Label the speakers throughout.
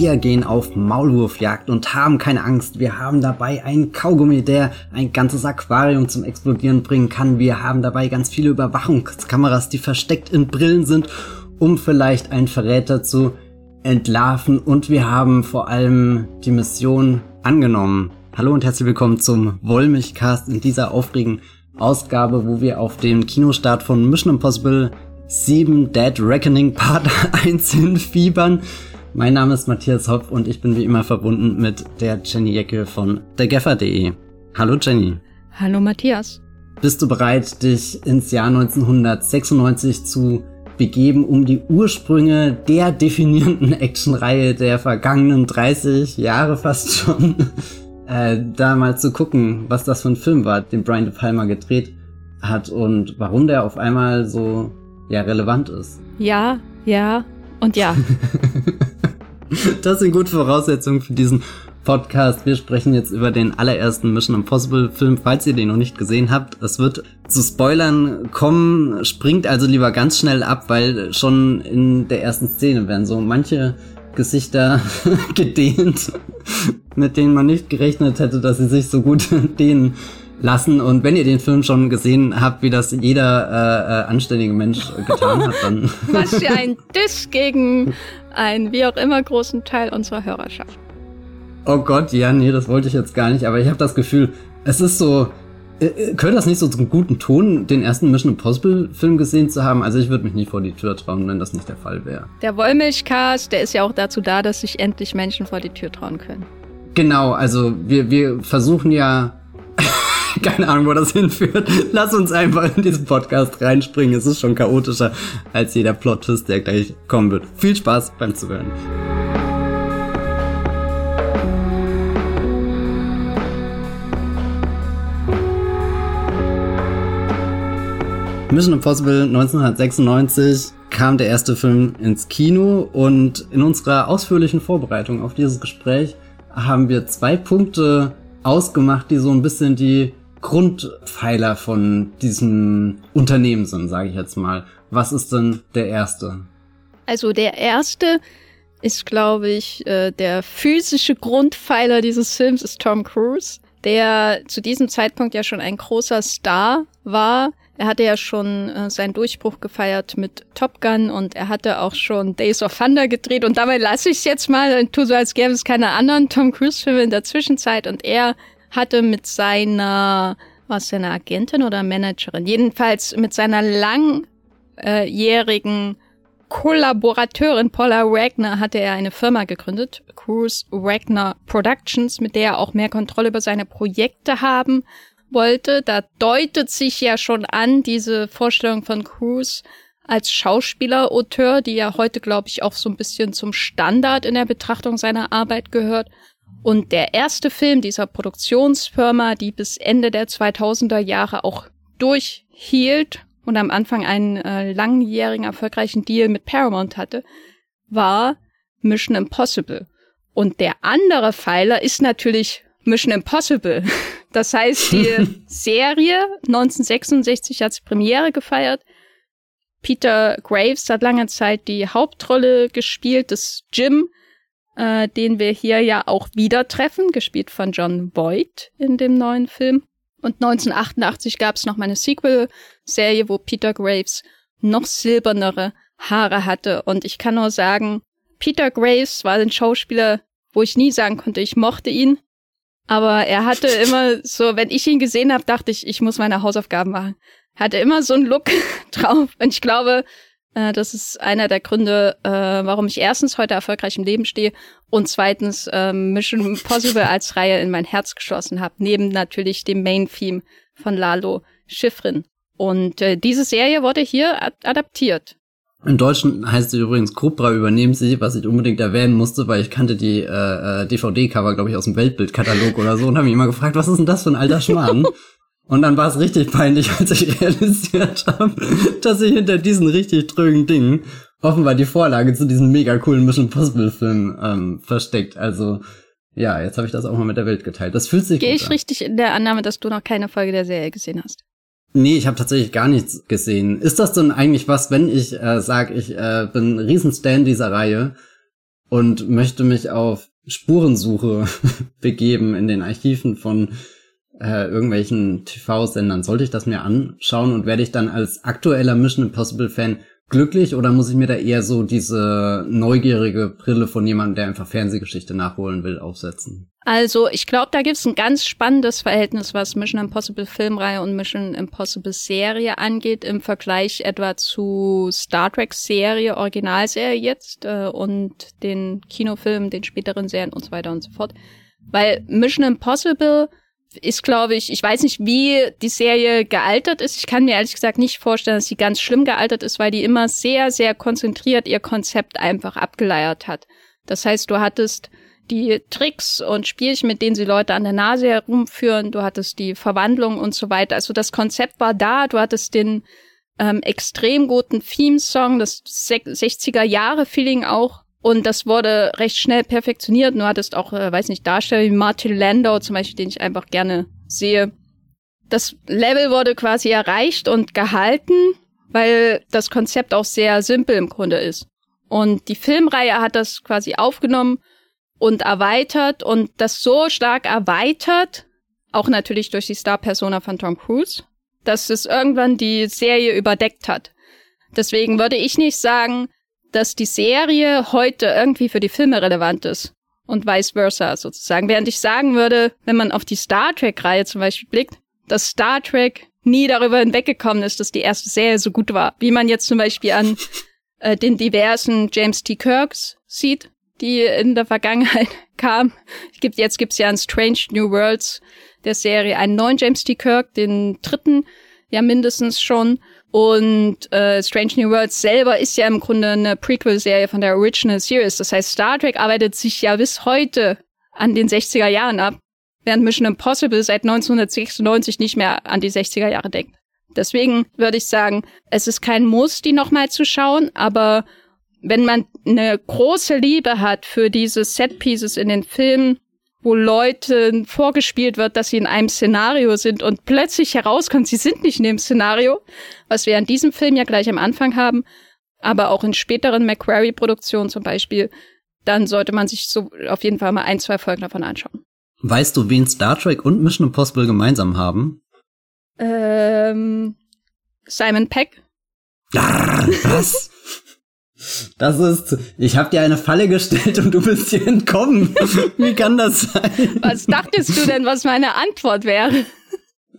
Speaker 1: Wir gehen auf Maulwurfjagd und haben keine Angst. Wir haben dabei einen Kaugummi, der ein ganzes Aquarium zum Explodieren bringen kann. Wir haben dabei ganz viele Überwachungskameras, die versteckt in Brillen sind, um vielleicht einen Verräter zu entlarven. Und wir haben vor allem die Mission angenommen. Hallo und herzlich willkommen zum Wollmilchcast in dieser aufregenden Ausgabe, wo wir auf den Kinostart von Mission Impossible 7 Dead Reckoning Part 1 hinfiebern. Mein Name ist Matthias Hopf und ich bin wie immer verbunden mit der Jenny Jecke von dergeffer.de. Hallo Jenny.
Speaker 2: Hallo Matthias.
Speaker 1: Bist du bereit, dich ins Jahr 1996 zu begeben, um die Ursprünge der definierenden Actionreihe der vergangenen 30 Jahre fast schon äh, da mal zu gucken, was das für ein Film war, den Brian De Palma gedreht hat und warum der auf einmal so ja relevant ist.
Speaker 2: Ja, ja und ja.
Speaker 1: das sind gute Voraussetzungen für diesen Podcast. Wir sprechen jetzt über den allerersten Mission Impossible Film, falls ihr den noch nicht gesehen habt. Es wird zu Spoilern kommen, springt also lieber ganz schnell ab, weil schon in der ersten Szene werden so manche Gesichter gedehnt, mit denen man nicht gerechnet hätte, dass sie sich so gut dehnen lassen. Und wenn ihr den Film schon gesehen habt, wie das jeder äh, äh, anständige Mensch getan hat, dann.
Speaker 2: Was für ein Diss gegen einen wie auch immer großen Teil unserer Hörerschaft.
Speaker 1: Oh Gott, ja, nee, das wollte ich jetzt gar nicht, aber ich habe das Gefühl, es ist so. Äh, äh, gehört das nicht so zum guten Ton, den ersten Mission Impossible Film gesehen zu haben? Also ich würde mich nie vor die Tür trauen, wenn das nicht der Fall wäre.
Speaker 2: Der Wollmilchcast, der ist ja auch dazu da, dass sich endlich Menschen vor die Tür trauen können.
Speaker 1: Genau, also wir, wir versuchen ja keine Ahnung, wo das hinführt. Lass uns einfach in diesen Podcast reinspringen. Es ist schon chaotischer als jeder Plot-Twist, der gleich kommen wird. Viel Spaß beim Zuhören. Mission Impossible 1996 kam der erste Film ins Kino und in unserer ausführlichen Vorbereitung auf dieses Gespräch haben wir zwei Punkte ausgemacht, die so ein bisschen die Grundpfeiler von diesem Unternehmen sind, sage ich jetzt mal. Was ist denn der erste?
Speaker 2: Also der erste ist, glaube ich, äh, der physische Grundpfeiler dieses Films ist Tom Cruise, der zu diesem Zeitpunkt ja schon ein großer Star war. Er hatte ja schon äh, seinen Durchbruch gefeiert mit Top Gun und er hatte auch schon Days of Thunder gedreht und dabei lasse ich es jetzt mal und tu so, als gäbe es keine anderen Tom Cruise-Filme in der Zwischenzeit und er hatte mit seiner, was seine Agentin oder Managerin, jedenfalls mit seiner langjährigen Kollaborateurin Paula Wagner hatte er eine Firma gegründet, Cruise Wagner Productions, mit der er auch mehr Kontrolle über seine Projekte haben wollte. Da deutet sich ja schon an diese Vorstellung von Cruise als Schauspieler, Auteur, die ja heute, glaube ich, auch so ein bisschen zum Standard in der Betrachtung seiner Arbeit gehört. Und der erste Film dieser Produktionsfirma, die bis Ende der 2000er Jahre auch durchhielt und am Anfang einen äh, langjährigen erfolgreichen Deal mit Paramount hatte, war Mission Impossible. Und der andere Pfeiler ist natürlich Mission Impossible. Das heißt, die Serie 1966 hat Premiere gefeiert. Peter Graves hat lange Zeit die Hauptrolle gespielt, das Jim, äh, den wir hier ja auch wieder treffen, gespielt von John Boyd in dem neuen Film. Und 1988 gab es noch mal eine Sequel-Serie, wo Peter Graves noch silbernere Haare hatte. Und ich kann nur sagen, Peter Graves war ein Schauspieler, wo ich nie sagen konnte, ich mochte ihn. Aber er hatte immer so, wenn ich ihn gesehen habe, dachte ich, ich muss meine Hausaufgaben machen. Er hatte immer so einen Look drauf. Und ich glaube, äh, das ist einer der Gründe, äh, warum ich erstens heute erfolgreich im Leben stehe und zweitens äh, Mission Impossible als Reihe in mein Herz geschlossen habe, neben natürlich dem Main-Theme von Lalo Schifrin. Und äh, diese Serie wurde hier ad adaptiert.
Speaker 1: Im Deutschen heißt sie übrigens Cobra übernehmen sie, was ich unbedingt erwähnen musste, weil ich kannte die äh, äh DVD-Cover, glaube ich, aus dem Weltbildkatalog oder so und habe mich immer gefragt, was ist denn das für ein alter Schmarrn? Und dann war es richtig peinlich, als ich realisiert habe, dass sich hinter diesen richtig trögen Dingen offenbar die Vorlage zu diesem mega coolen Mission Possible Film ähm, versteckt. Also ja, jetzt habe ich das auch mal mit der Welt geteilt. Das fühlt sich
Speaker 2: Gehe ich an. richtig in der Annahme, dass du noch keine Folge der Serie gesehen hast?
Speaker 1: Nee, ich habe tatsächlich gar nichts gesehen. Ist das denn eigentlich was, wenn ich äh, sage, ich äh, bin ein Riesenstan dieser Reihe? und möchte mich auf Spurensuche begeben in den Archiven von äh, irgendwelchen TV-Sendern, sollte ich das mir anschauen und werde ich dann als aktueller Mission Impossible Fan glücklich oder muss ich mir da eher so diese neugierige Brille von jemandem, der einfach Fernsehgeschichte nachholen will, aufsetzen?
Speaker 2: Also, ich glaube, da gibt es ein ganz spannendes Verhältnis, was Mission Impossible Filmreihe und Mission Impossible Serie angeht, im Vergleich etwa zu Star Trek Serie, Originalserie jetzt äh, und den Kinofilmen, den späteren Serien und so weiter und so fort. Weil Mission Impossible ist, glaube ich, ich weiß nicht, wie die Serie gealtert ist. Ich kann mir ehrlich gesagt nicht vorstellen, dass sie ganz schlimm gealtert ist, weil die immer sehr, sehr konzentriert ihr Konzept einfach abgeleiert hat. Das heißt, du hattest die Tricks und Spielchen, mit denen sie Leute an der Nase herumführen, du hattest die Verwandlung und so weiter. Also das Konzept war da, du hattest den ähm, extrem guten Theme-Song, das 60er-Jahre-Feeling auch und das wurde recht schnell perfektioniert. Du hattest auch, äh, weiß nicht, Darsteller wie Martin Landau zum Beispiel, den ich einfach gerne sehe. Das Level wurde quasi erreicht und gehalten, weil das Konzept auch sehr simpel im Grunde ist. Und die Filmreihe hat das quasi aufgenommen und erweitert und das so stark erweitert, auch natürlich durch die Star-Persona von Tom Cruise, dass es irgendwann die Serie überdeckt hat. Deswegen würde ich nicht sagen, dass die Serie heute irgendwie für die Filme relevant ist und vice versa sozusagen. Während ich sagen würde, wenn man auf die Star Trek-Reihe zum Beispiel blickt, dass Star Trek nie darüber hinweggekommen ist, dass die erste Serie so gut war. Wie man jetzt zum Beispiel an äh, den diversen James T. Kirks sieht, die in der Vergangenheit kamen. Gibt, jetzt gibt's ja an Strange New Worlds der Serie einen neuen James T. Kirk, den dritten ja mindestens schon. Und äh, Strange New Worlds selber ist ja im Grunde eine Prequel-Serie von der Original Series. Das heißt, Star Trek arbeitet sich ja bis heute an den 60er Jahren ab, während Mission Impossible seit 1996 nicht mehr an die 60er Jahre denkt. Deswegen würde ich sagen, es ist kein Muss, die nochmal zu schauen, aber wenn man eine große Liebe hat für diese Set-Pieces in den Filmen, wo Leuten vorgespielt wird, dass sie in einem Szenario sind und plötzlich herauskommt, sie sind nicht in dem Szenario, was wir an diesem Film ja gleich am Anfang haben, aber auch in späteren McQuarrie-Produktionen zum Beispiel, dann sollte man sich so auf jeden Fall mal ein, zwei Folgen davon anschauen.
Speaker 1: Weißt du, wen Star Trek und Mission Impossible gemeinsam haben?
Speaker 2: Ähm, Simon Peck.
Speaker 1: Ja, was? Das ist, ich habe dir eine Falle gestellt und du bist hier entkommen. Wie kann das sein?
Speaker 2: Was dachtest du denn, was meine Antwort wäre?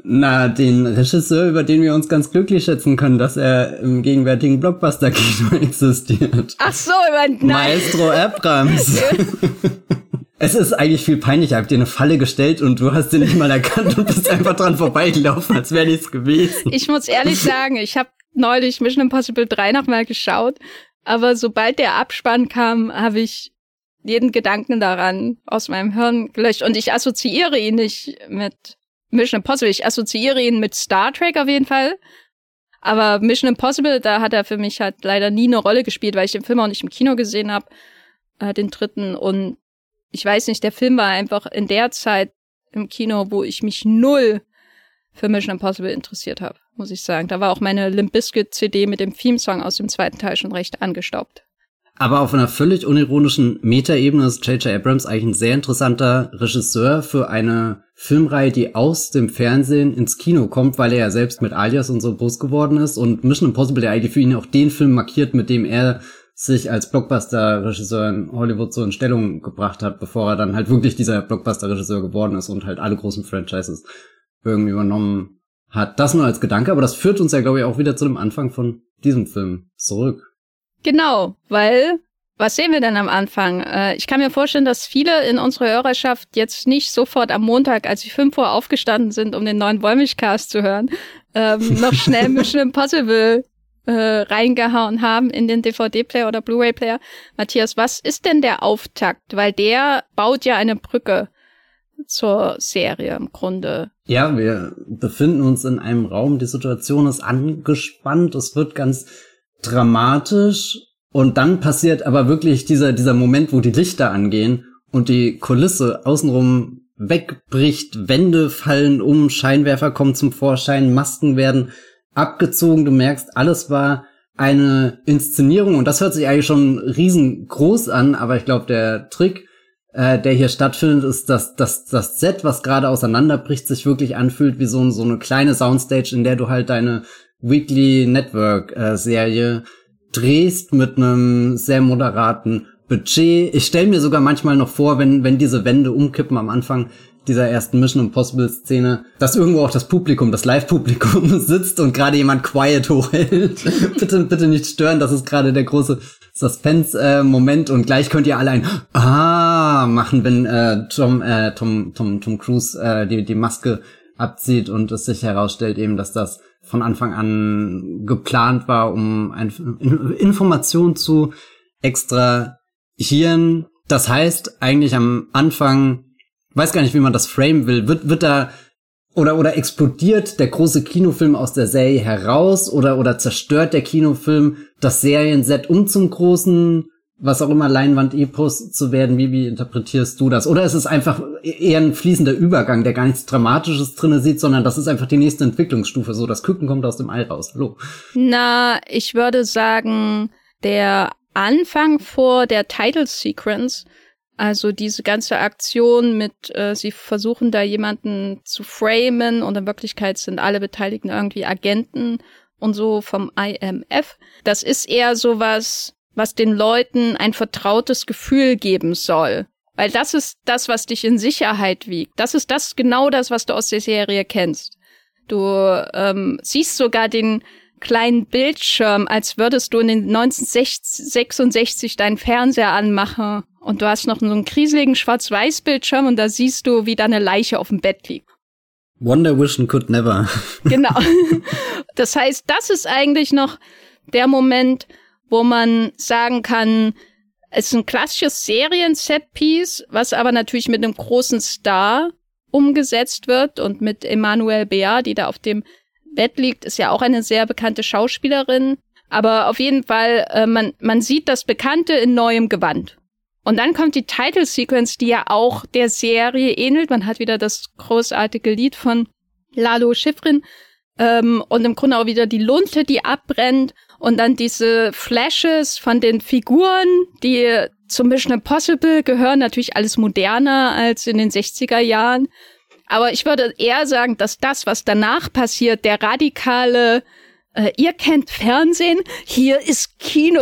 Speaker 1: Na, den Regisseur, über den wir uns ganz glücklich schätzen können, dass er im gegenwärtigen Blockbuster-Kino existiert.
Speaker 2: Ach so, über
Speaker 1: nein. Maestro Abrams. es ist eigentlich viel peinlicher. Ich hab dir eine Falle gestellt und du hast sie nicht mal erkannt und bist einfach dran vorbeigelaufen, als wäre nichts gewesen.
Speaker 2: Ich muss ehrlich sagen, ich habe neulich Mission Impossible 3 nochmal geschaut aber sobald der Abspann kam, habe ich jeden Gedanken daran aus meinem Hirn gelöscht. Und ich assoziiere ihn nicht mit Mission Impossible. Ich assoziiere ihn mit Star Trek auf jeden Fall. Aber Mission Impossible, da hat er für mich halt leider nie eine Rolle gespielt, weil ich den Film auch nicht im Kino gesehen habe, äh, den dritten. Und ich weiß nicht, der Film war einfach in der Zeit im Kino, wo ich mich null für Mission Impossible interessiert habe muss ich sagen. Da war auch meine Limp Bizkit CD mit dem Theme-Song aus dem zweiten Teil schon recht angestaubt.
Speaker 1: Aber auf einer völlig unironischen Metaebene ist J.J. Abrams eigentlich ein sehr interessanter Regisseur für eine Filmreihe, die aus dem Fernsehen ins Kino kommt, weil er ja selbst mit Alias und so groß geworden ist und Mission Impossible der eigentlich für ihn auch den Film markiert, mit dem er sich als Blockbuster-Regisseur in Hollywood so in Stellung gebracht hat, bevor er dann halt wirklich dieser Blockbuster-Regisseur geworden ist und halt alle großen Franchises irgendwie übernommen hat. Das nur als Gedanke, aber das führt uns ja, glaube ich, auch wieder zu dem Anfang von diesem Film zurück.
Speaker 2: Genau, weil was sehen wir denn am Anfang? Äh, ich kann mir vorstellen, dass viele in unserer Hörerschaft jetzt nicht sofort am Montag, als sie fünf Uhr aufgestanden sind, um den neuen Wollmilchcast zu hören, ähm, noch schnell Mission Impossible äh, reingehauen haben in den DVD-Player oder Blu-ray-Player. Matthias, was ist denn der Auftakt? Weil der baut ja eine Brücke zur Serie im Grunde.
Speaker 1: Ja, wir befinden uns in einem Raum, die Situation ist angespannt, es wird ganz dramatisch. Und dann passiert aber wirklich dieser, dieser Moment, wo die Lichter angehen und die Kulisse außenrum wegbricht, Wände fallen um, Scheinwerfer kommen zum Vorschein, Masken werden abgezogen, du merkst, alles war eine Inszenierung. Und das hört sich eigentlich schon riesengroß an, aber ich glaube, der Trick, äh, der hier stattfindet, ist, dass, dass das Set, was gerade auseinanderbricht, sich wirklich anfühlt wie so, so eine kleine Soundstage, in der du halt deine Weekly Network äh, Serie drehst mit einem sehr moderaten Budget. Ich stelle mir sogar manchmal noch vor, wenn, wenn diese Wände umkippen am Anfang, dieser ersten Mission Impossible Szene, dass irgendwo auch das Publikum, das Live-Publikum sitzt und gerade jemand quiet hochhält. bitte, bitte nicht stören, das ist gerade der große Suspense-Moment und gleich könnt ihr alle ein Ah machen, wenn äh, Tom, äh, Tom, Tom, Tom Cruise äh, die, die Maske abzieht und es sich herausstellt eben, dass das von Anfang an geplant war, um ein, Informationen zu extrahieren. Das heißt, eigentlich am Anfang weiß gar nicht, wie man das frame will. Wird, wird da oder, oder explodiert der große Kinofilm aus der Serie heraus oder, oder zerstört der Kinofilm das Serienset, um zum großen, was auch immer, Leinwand-Epos zu werden? Wie, wie interpretierst du das? Oder ist es einfach eher ein fließender Übergang, der gar nichts Dramatisches drinne sieht, sondern das ist einfach die nächste Entwicklungsstufe, so das Küken kommt aus dem Ei raus. Hallo.
Speaker 2: Na, ich würde sagen, der Anfang vor der Title Sequence also diese ganze Aktion mit, äh, sie versuchen da jemanden zu framen und in Wirklichkeit sind alle Beteiligten irgendwie Agenten und so vom IMF. Das ist eher sowas, was den Leuten ein vertrautes Gefühl geben soll. Weil das ist das, was dich in Sicherheit wiegt. Das ist das genau das, was du aus der Serie kennst. Du ähm, siehst sogar den kleinen Bildschirm, als würdest du in den 1966 deinen Fernseher anmachen und du hast noch so einen krieseligen Schwarz-Weiß-Bildschirm und da siehst du, wie da eine Leiche auf dem Bett liegt.
Speaker 1: Wonder Vision could never.
Speaker 2: genau. Das heißt, das ist eigentlich noch der Moment, wo man sagen kann, es ist ein klassisches Serien-Set-Piece, was aber natürlich mit einem großen Star umgesetzt wird und mit Emmanuel Bea, die da auf dem Bett liegt, ist ja auch eine sehr bekannte Schauspielerin. Aber auf jeden Fall, äh, man, man sieht das Bekannte in neuem Gewand. Und dann kommt die Title Sequence, die ja auch der Serie ähnelt. Man hat wieder das großartige Lied von Lalo Schifrin ähm, und im Grunde auch wieder die Lunte, die abbrennt und dann diese Flashes von den Figuren, die zum Mission Impossible gehören, natürlich alles moderner als in den 60er Jahren. Aber ich würde eher sagen, dass das, was danach passiert, der radikale äh, ihr kennt Fernsehen, hier ist Kino.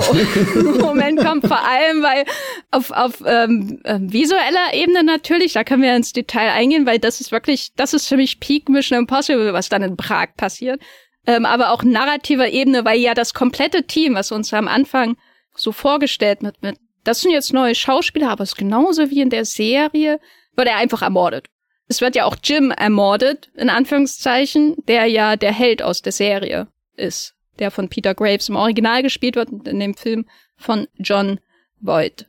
Speaker 2: Moment kommt vor allem, weil auf, auf ähm, äh, visueller Ebene natürlich, da können wir ins Detail eingehen, weil das ist wirklich, das ist für mich Peak Mission Impossible, was dann in Prag passiert. Ähm, aber auch narrativer Ebene, weil ja das komplette Team, was uns am Anfang so vorgestellt wird, mit, das sind jetzt neue Schauspieler, aber es ist genauso wie in der Serie, wird er einfach ermordet. Es wird ja auch Jim ermordet, in Anführungszeichen, der ja der Held aus der Serie ist, der von Peter Graves im Original gespielt wird und in dem Film von John Boyd.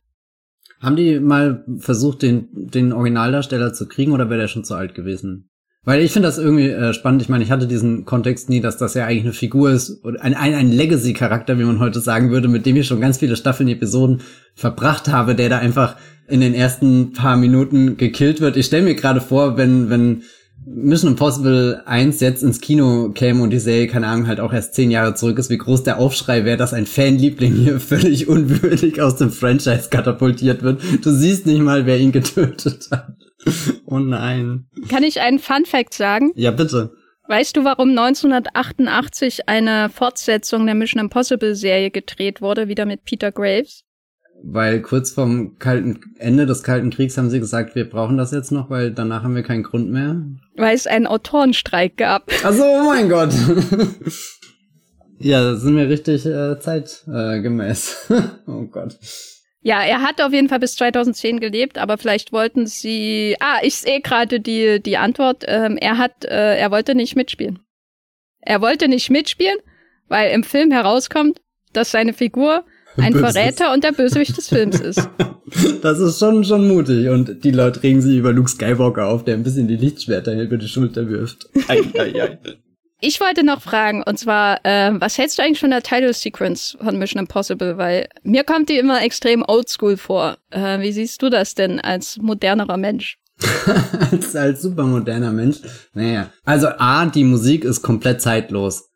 Speaker 1: Haben die mal versucht, den, den Originaldarsteller zu kriegen oder wäre der schon zu alt gewesen? Weil ich finde das irgendwie äh, spannend. Ich meine, ich hatte diesen Kontext nie, dass das ja eigentlich eine Figur ist oder ein, ein, ein Legacy-Charakter, wie man heute sagen würde, mit dem ich schon ganz viele Staffeln, Episoden verbracht habe, der da einfach in den ersten paar Minuten gekillt wird. Ich stelle mir gerade vor, wenn, wenn Mission Impossible 1 jetzt ins Kino käme und die Serie, keine Ahnung, halt auch erst zehn Jahre zurück ist, wie groß der Aufschrei wäre, dass ein Fanliebling hier völlig unwürdig aus dem Franchise katapultiert wird. Du siehst nicht mal, wer ihn getötet hat. Oh nein.
Speaker 2: Kann ich einen Fun Fact sagen?
Speaker 1: Ja, bitte.
Speaker 2: Weißt du, warum 1988 eine Fortsetzung der Mission Impossible Serie gedreht wurde, wieder mit Peter Graves?
Speaker 1: Weil kurz vorm kalten Ende des Kalten Kriegs haben sie gesagt, wir brauchen das jetzt noch, weil danach haben wir keinen Grund mehr.
Speaker 2: Weil es einen Autorenstreik gab.
Speaker 1: Also, oh mein Gott. ja, das sind wir richtig äh, zeitgemäß. Äh, oh Gott.
Speaker 2: Ja, er hat auf jeden Fall bis 2010 gelebt, aber vielleicht wollten sie. Ah, ich sehe gerade die die Antwort. Ähm, er hat, äh, er wollte nicht mitspielen. Er wollte nicht mitspielen, weil im Film herauskommt, dass seine Figur ein Verräter und der Bösewicht des Films ist.
Speaker 1: Das ist schon, schon mutig. Und die Leute regen sich über Luke Skywalker auf, der ein bisschen die Lichtschwerter über die Schulter wirft. Ei, ei,
Speaker 2: ei. Ich wollte noch fragen, und zwar, äh, was hältst du eigentlich von der Title Sequence von Mission Impossible? Weil mir kommt die immer extrem oldschool vor. Äh, wie siehst du das denn als modernerer Mensch?
Speaker 1: als, als supermoderner Mensch? Naja. Also A, die Musik ist komplett zeitlos.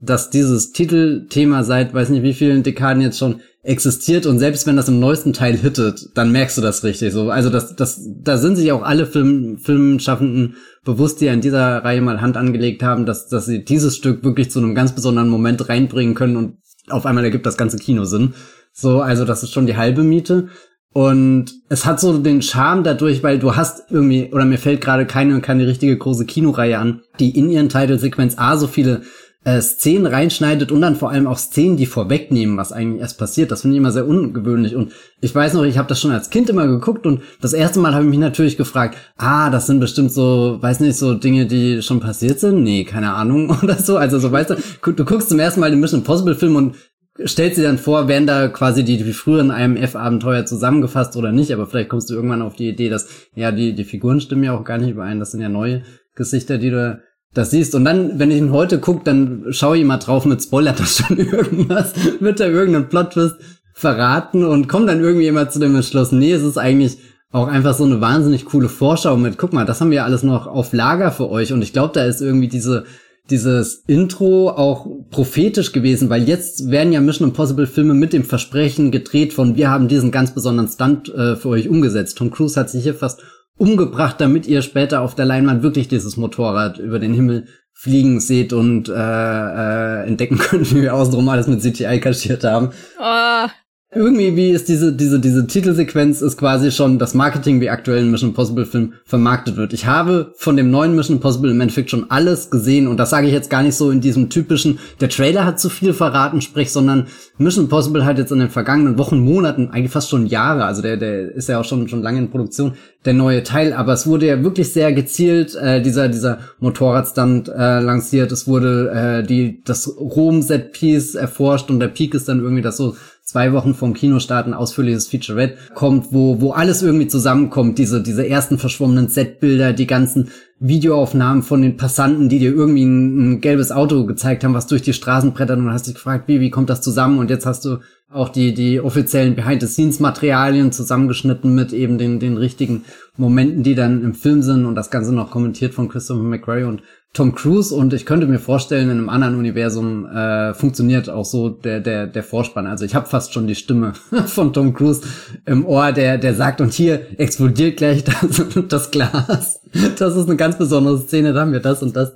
Speaker 1: Dass dieses Titelthema seit weiß nicht wie vielen Dekaden jetzt schon existiert und selbst wenn das im neuesten Teil hittet, dann merkst du das richtig so. Also das, das, da sind sich auch alle Film, Filmschaffenden bewusst, die an dieser Reihe mal Hand angelegt haben, dass, dass sie dieses Stück wirklich zu einem ganz besonderen Moment reinbringen können und auf einmal ergibt das ganze Kino Sinn. So, also das ist schon die halbe Miete. Und es hat so den Charme dadurch, weil du hast irgendwie, oder mir fällt gerade keine, keine richtige große Kinoreihe an, die in ihren Titelsequenz A so viele äh, Szenen reinschneidet und dann vor allem auch Szenen, die vorwegnehmen, was eigentlich erst passiert. Das finde ich immer sehr ungewöhnlich. Und ich weiß noch, ich habe das schon als Kind immer geguckt und das erste Mal habe ich mich natürlich gefragt, ah, das sind bestimmt so, weiß nicht, so Dinge, die schon passiert sind? Nee, keine Ahnung oder so. Also so weißt du, du guckst zum ersten Mal den Mission Impossible Film und stellst dir dann vor, werden da quasi die, die früheren IMF-Abenteuer zusammengefasst oder nicht, aber vielleicht kommst du irgendwann auf die Idee, dass, ja, die, die Figuren stimmen ja auch gar nicht überein, das sind ja neue Gesichter, die du das siehst. Und dann, wenn ich ihn heute gucke, dann schaue ich mal drauf mit spoilert das schon irgendwas, wird da irgendein Plot-Twist verraten und kommt dann irgendwie immer zu dem Entschluss, nee, es ist eigentlich auch einfach so eine wahnsinnig coole Vorschau mit, guck mal, das haben wir alles noch auf Lager für euch und ich glaube, da ist irgendwie diese dieses Intro auch prophetisch gewesen, weil jetzt werden ja Mission Impossible Filme mit dem Versprechen gedreht von wir haben diesen ganz besonderen Stunt äh, für euch umgesetzt. Tom Cruise hat sich hier fast umgebracht, damit ihr später auf der Leinwand wirklich dieses Motorrad über den Himmel fliegen seht und äh, äh, entdecken könnt, wie wir außenrum alles mit CGI kaschiert haben.
Speaker 2: Oh,
Speaker 1: irgendwie wie ist diese diese diese Titelsequenz ist quasi schon das Marketing, wie aktuell ein Mission Impossible Film vermarktet wird. Ich habe von dem neuen Mission Impossible im Endeffekt schon alles gesehen und das sage ich jetzt gar nicht so in diesem typischen der Trailer hat zu viel verraten, sprich, sondern Mission Impossible hat jetzt in den vergangenen Wochen, Monaten, eigentlich fast schon Jahre, also der der ist ja auch schon schon lange in Produktion, der neue Teil, aber es wurde ja wirklich sehr gezielt äh, dieser dieser Motorradstand äh, lanciert, es wurde äh, die das Rom Set Piece erforscht und der Peak ist dann irgendwie das so zwei Wochen vom Kinostart ein ausführliches Featurette kommt, wo, wo alles irgendwie zusammenkommt. Diese, diese ersten verschwommenen Setbilder, die ganzen Videoaufnahmen von den Passanten, die dir irgendwie ein, ein gelbes Auto gezeigt haben, was durch die Straßen brettert und hast dich gefragt, wie, wie kommt das zusammen? Und jetzt hast du auch die, die offiziellen Behind-the-Scenes-Materialien zusammengeschnitten mit eben den, den richtigen Momenten, die dann im Film sind und das Ganze noch kommentiert von Christopher McRae und Tom Cruise und ich könnte mir vorstellen, in einem anderen Universum äh, funktioniert auch so der der der Vorspann. Also ich habe fast schon die Stimme von Tom Cruise im Ohr, der der sagt und hier explodiert gleich das, das Glas. Das ist eine ganz besondere Szene, da haben wir das und das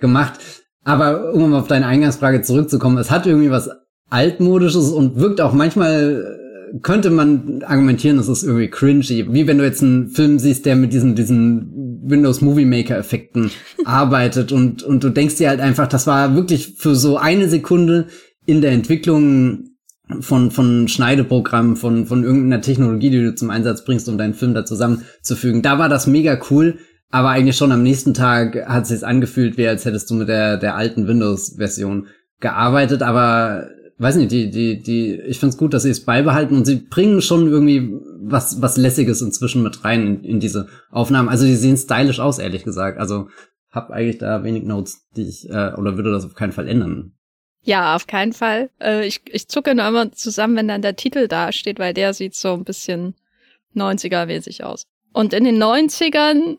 Speaker 1: gemacht. Aber um auf deine Eingangsfrage zurückzukommen, es hat irgendwie was altmodisches und wirkt auch manchmal könnte man argumentieren, es ist irgendwie cringy. Wie wenn du jetzt einen Film siehst, der mit diesen, diesen Windows Movie Maker Effekten arbeitet und, und du denkst dir halt einfach, das war wirklich für so eine Sekunde in der Entwicklung von, von Schneideprogrammen, von, von irgendeiner Technologie, die du zum Einsatz bringst, um deinen Film da zusammenzufügen. Da war das mega cool, aber eigentlich schon am nächsten Tag hat es sich angefühlt, wie als hättest du mit der, der alten Windows-Version gearbeitet, aber weiß nicht, die, die, die, ich find's gut, dass sie es beibehalten und sie bringen schon irgendwie was, was Lässiges inzwischen mit rein in, in diese Aufnahmen. Also die sehen stylisch aus, ehrlich gesagt. Also hab eigentlich da wenig Notes, die ich, äh, oder würde das auf keinen Fall ändern.
Speaker 2: Ja, auf keinen Fall. Äh, ich, ich zucke nur immer zusammen, wenn dann der Titel da steht, weil der sieht so ein bisschen 90er-mäßig aus. Und in den 90ern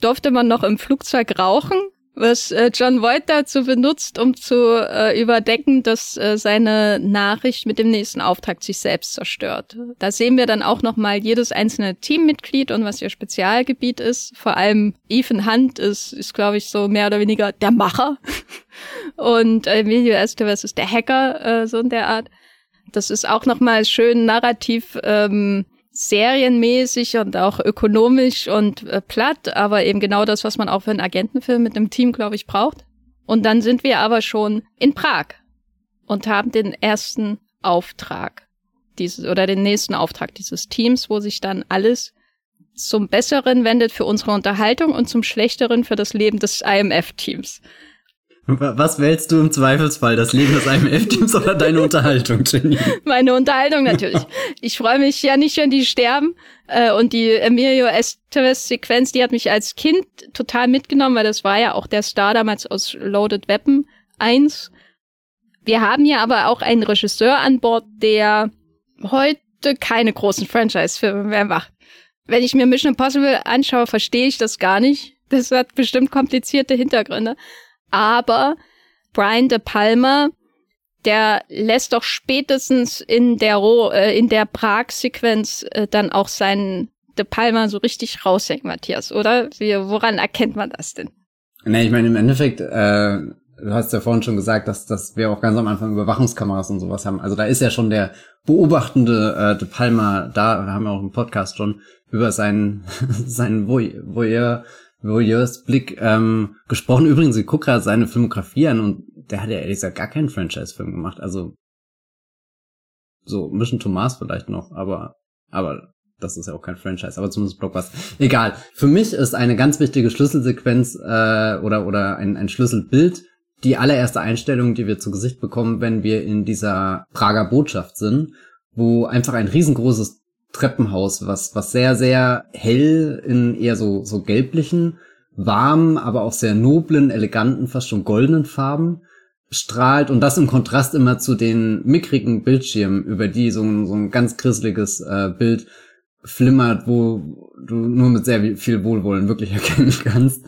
Speaker 2: durfte man noch im Flugzeug rauchen was äh, John Voight dazu benutzt, um zu äh, überdecken, dass äh, seine Nachricht mit dem nächsten Auftrag sich selbst zerstört. Da sehen wir dann auch noch mal jedes einzelne Teammitglied und was ihr Spezialgebiet ist. Vor allem Ethan Hunt ist, ist glaube ich, so mehr oder weniger der Macher. und Emilio Estevez ist der Hacker, äh, so in der Art. Das ist auch noch mal schön narrativ ähm, serienmäßig und auch ökonomisch und äh, platt, aber eben genau das, was man auch für einen Agentenfilm mit einem Team, glaube ich, braucht. Und dann sind wir aber schon in Prag und haben den ersten Auftrag dieses oder den nächsten Auftrag dieses Teams, wo sich dann alles zum Besseren wendet für unsere Unterhaltung und zum Schlechteren für das Leben des IMF-Teams.
Speaker 1: Was wählst du im Zweifelsfall? Das Leben des IMF-Teams oder deine Unterhaltung, Jenny?
Speaker 2: Meine Unterhaltung natürlich. Ich freue mich ja nicht, wenn die sterben. Äh, und die Emilio Estevez-Sequenz, die hat mich als Kind total mitgenommen, weil das war ja auch der Star damals aus Loaded Weapon 1. Wir haben ja aber auch einen Regisseur an Bord, der heute keine großen Franchise-Filme mehr macht. Wenn ich mir Mission Impossible anschaue, verstehe ich das gar nicht. Das hat bestimmt komplizierte Hintergründe. Aber Brian De Palma, der lässt doch spätestens in der Ro äh, in der Prag-Sequenz äh, dann auch seinen De Palma so richtig raushängen, Matthias, oder? Wie, woran erkennt man das denn?
Speaker 1: Nee, ich meine, im Endeffekt, äh, du hast ja vorhin schon gesagt, dass, dass wir auch ganz am Anfang Überwachungskameras und sowas haben. Also da ist ja schon der beobachtende äh, De Palma da. Wir haben ja auch im Podcast schon über seinen, seinen Voyeur, Voyeurs Blick ähm, gesprochen. Übrigens, ich gucke gerade seine Filmografie an und der hat ja ehrlich gesagt gar keinen Franchise-Film gemacht. Also so Mission Thomas vielleicht noch, aber aber das ist ja auch kein Franchise, aber zumindest Blockbuster. Egal. Für mich ist eine ganz wichtige Schlüsselsequenz äh, oder oder ein, ein Schlüsselbild die allererste Einstellung, die wir zu Gesicht bekommen, wenn wir in dieser Prager Botschaft sind, wo einfach ein riesengroßes Treppenhaus, was was sehr sehr hell in eher so so gelblichen, warmen, aber auch sehr noblen, eleganten, fast schon goldenen Farben strahlt und das im Kontrast immer zu den mickrigen Bildschirmen, über die so ein, so ein ganz grisseliges äh, Bild flimmert, wo du nur mit sehr viel Wohlwollen wirklich erkennen kannst,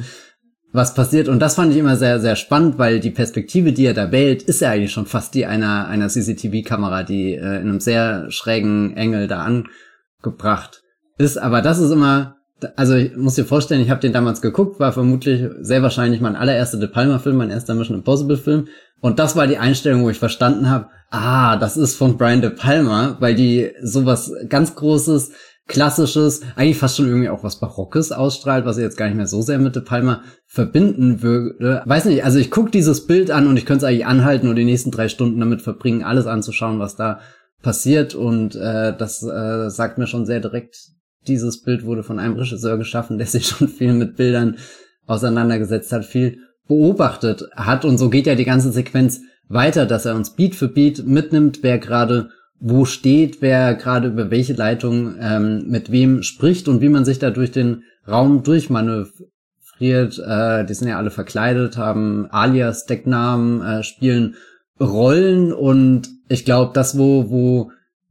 Speaker 1: was passiert. Und das fand ich immer sehr, sehr spannend, weil die Perspektive, die er da wählt, ist ja eigentlich schon fast die einer, einer CCTV-Kamera, die äh, in einem sehr schrägen Engel da angebracht ist. Aber das ist immer, also ich muss dir vorstellen, ich habe den damals geguckt, war vermutlich sehr wahrscheinlich mein allererster De Palma-Film, mein erster Mission Impossible-Film. Und das war die Einstellung, wo ich verstanden habe, ah, das ist von Brian De Palma, weil die sowas ganz Großes, klassisches, eigentlich fast schon irgendwie auch was Barockes ausstrahlt, was ich jetzt gar nicht mehr so sehr mit De Palma verbinden würde. Weiß nicht, also ich gucke dieses Bild an und ich könnte es eigentlich anhalten und die nächsten drei Stunden damit verbringen, alles anzuschauen, was da passiert. Und äh, das äh, sagt mir schon sehr direkt, dieses Bild wurde von einem Regisseur geschaffen, der sich schon viel mit Bildern auseinandergesetzt hat, viel beobachtet hat. Und so geht ja die ganze Sequenz weiter, dass er uns Beat für Beat mitnimmt, wer gerade wo steht, wer gerade über welche Leitung ähm, mit wem spricht und wie man sich da durch den Raum durchmanövriert. Äh, die sind ja alle verkleidet, haben Alias, Decknamen, äh, spielen Rollen und ich glaube, das, wo, wo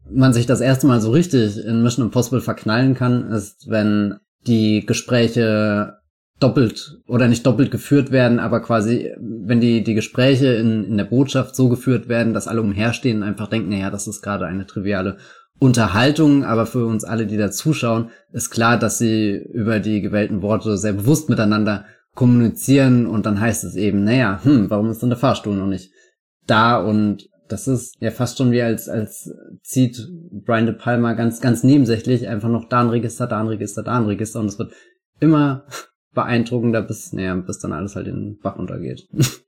Speaker 1: man sich das erste Mal so richtig in Mission Impossible verknallen kann, ist, wenn die Gespräche doppelt oder nicht doppelt geführt werden, aber quasi, wenn die, die Gespräche in, in der Botschaft so geführt werden, dass alle umherstehen und einfach denken, naja, das ist gerade eine triviale Unterhaltung, aber für uns alle, die da zuschauen, ist klar, dass sie über die gewählten Worte sehr bewusst miteinander kommunizieren und dann heißt es eben, naja, hm, warum ist denn der Fahrstuhl noch nicht da und das ist ja fast schon wie als, als zieht Brian De Palma ganz, ganz nebensächlich einfach noch da ein Register, da ein Register, da ein Register und es wird immer beeindruckender, bis, naja, bis dann alles halt in den Bach untergeht.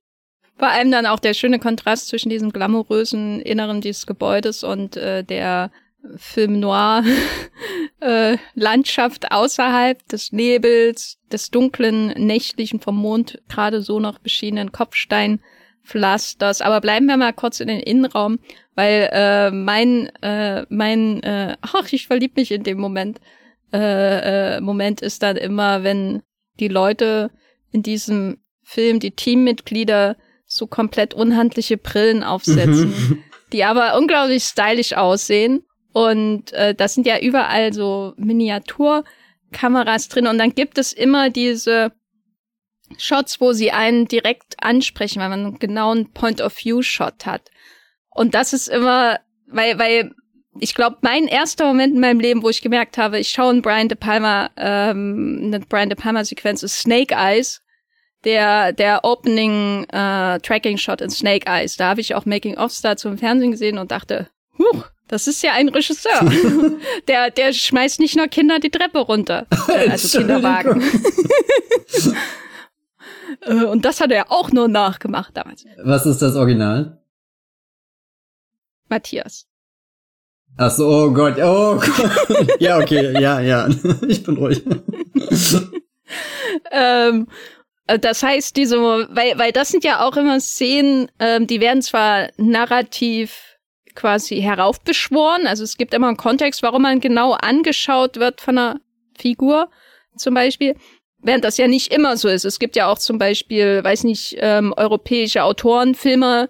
Speaker 2: Vor allem dann auch der schöne Kontrast zwischen diesem glamourösen Inneren dieses Gebäudes und äh, der Film Noir äh, Landschaft außerhalb des Nebels, des dunklen, nächtlichen, vom Mond gerade so noch beschienenen Kopfsteinpflasters. Aber bleiben wir mal kurz in den Innenraum, weil äh, mein, äh, mein, äh, ach, ich verlieb mich in dem Moment, äh, äh, Moment ist dann immer, wenn die Leute in diesem Film, die Teammitglieder, so komplett unhandliche Brillen aufsetzen, mhm. die aber unglaublich stylisch aussehen. Und äh, das sind ja überall so Miniaturkameras drin. Und dann gibt es immer diese Shots, wo sie einen direkt ansprechen, weil man einen genauen Point-of-View-Shot hat. Und das ist immer, weil, weil ich glaube, mein erster Moment in meinem Leben, wo ich gemerkt habe, ich schaue einen Brian De Palma, ähm, eine Brian De Palma Sequenz ist Snake Eyes, der der Opening äh, Tracking Shot in Snake Eyes. Da habe ich auch Making ofs dazu im Fernsehen gesehen und dachte, huch, das ist ja ein Regisseur. der der schmeißt nicht nur Kinder die Treppe runter, also Kinderwagen. Äh, und das hat er auch nur nachgemacht damals.
Speaker 1: Was ist das Original?
Speaker 2: Matthias.
Speaker 1: Ach so, oh Gott, oh Gott. ja, okay, ja, ja. ich bin ruhig.
Speaker 2: ähm, das heißt, diese, weil, weil das sind ja auch immer Szenen, ähm, die werden zwar narrativ quasi heraufbeschworen, also es gibt immer einen Kontext, warum man genau angeschaut wird von einer Figur, zum Beispiel, während das ja nicht immer so ist. Es gibt ja auch zum Beispiel, weiß nicht, ähm, europäische Autoren, Filme,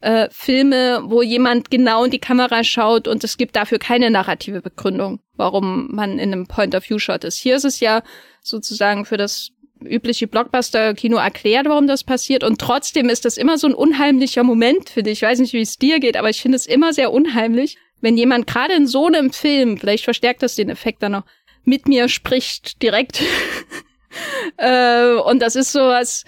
Speaker 2: äh, Filme, wo jemand genau in die Kamera schaut und es gibt dafür keine narrative Begründung, warum man in einem Point-of-View-Shot ist. Hier ist es ja sozusagen für das übliche Blockbuster-Kino erklärt, warum das passiert. Und trotzdem ist das immer so ein unheimlicher Moment für dich. Ich weiß nicht, wie es dir geht, aber ich finde es immer sehr unheimlich, wenn jemand gerade in so einem Film, vielleicht verstärkt das den Effekt dann noch, mit mir spricht direkt. äh, und das ist sowas,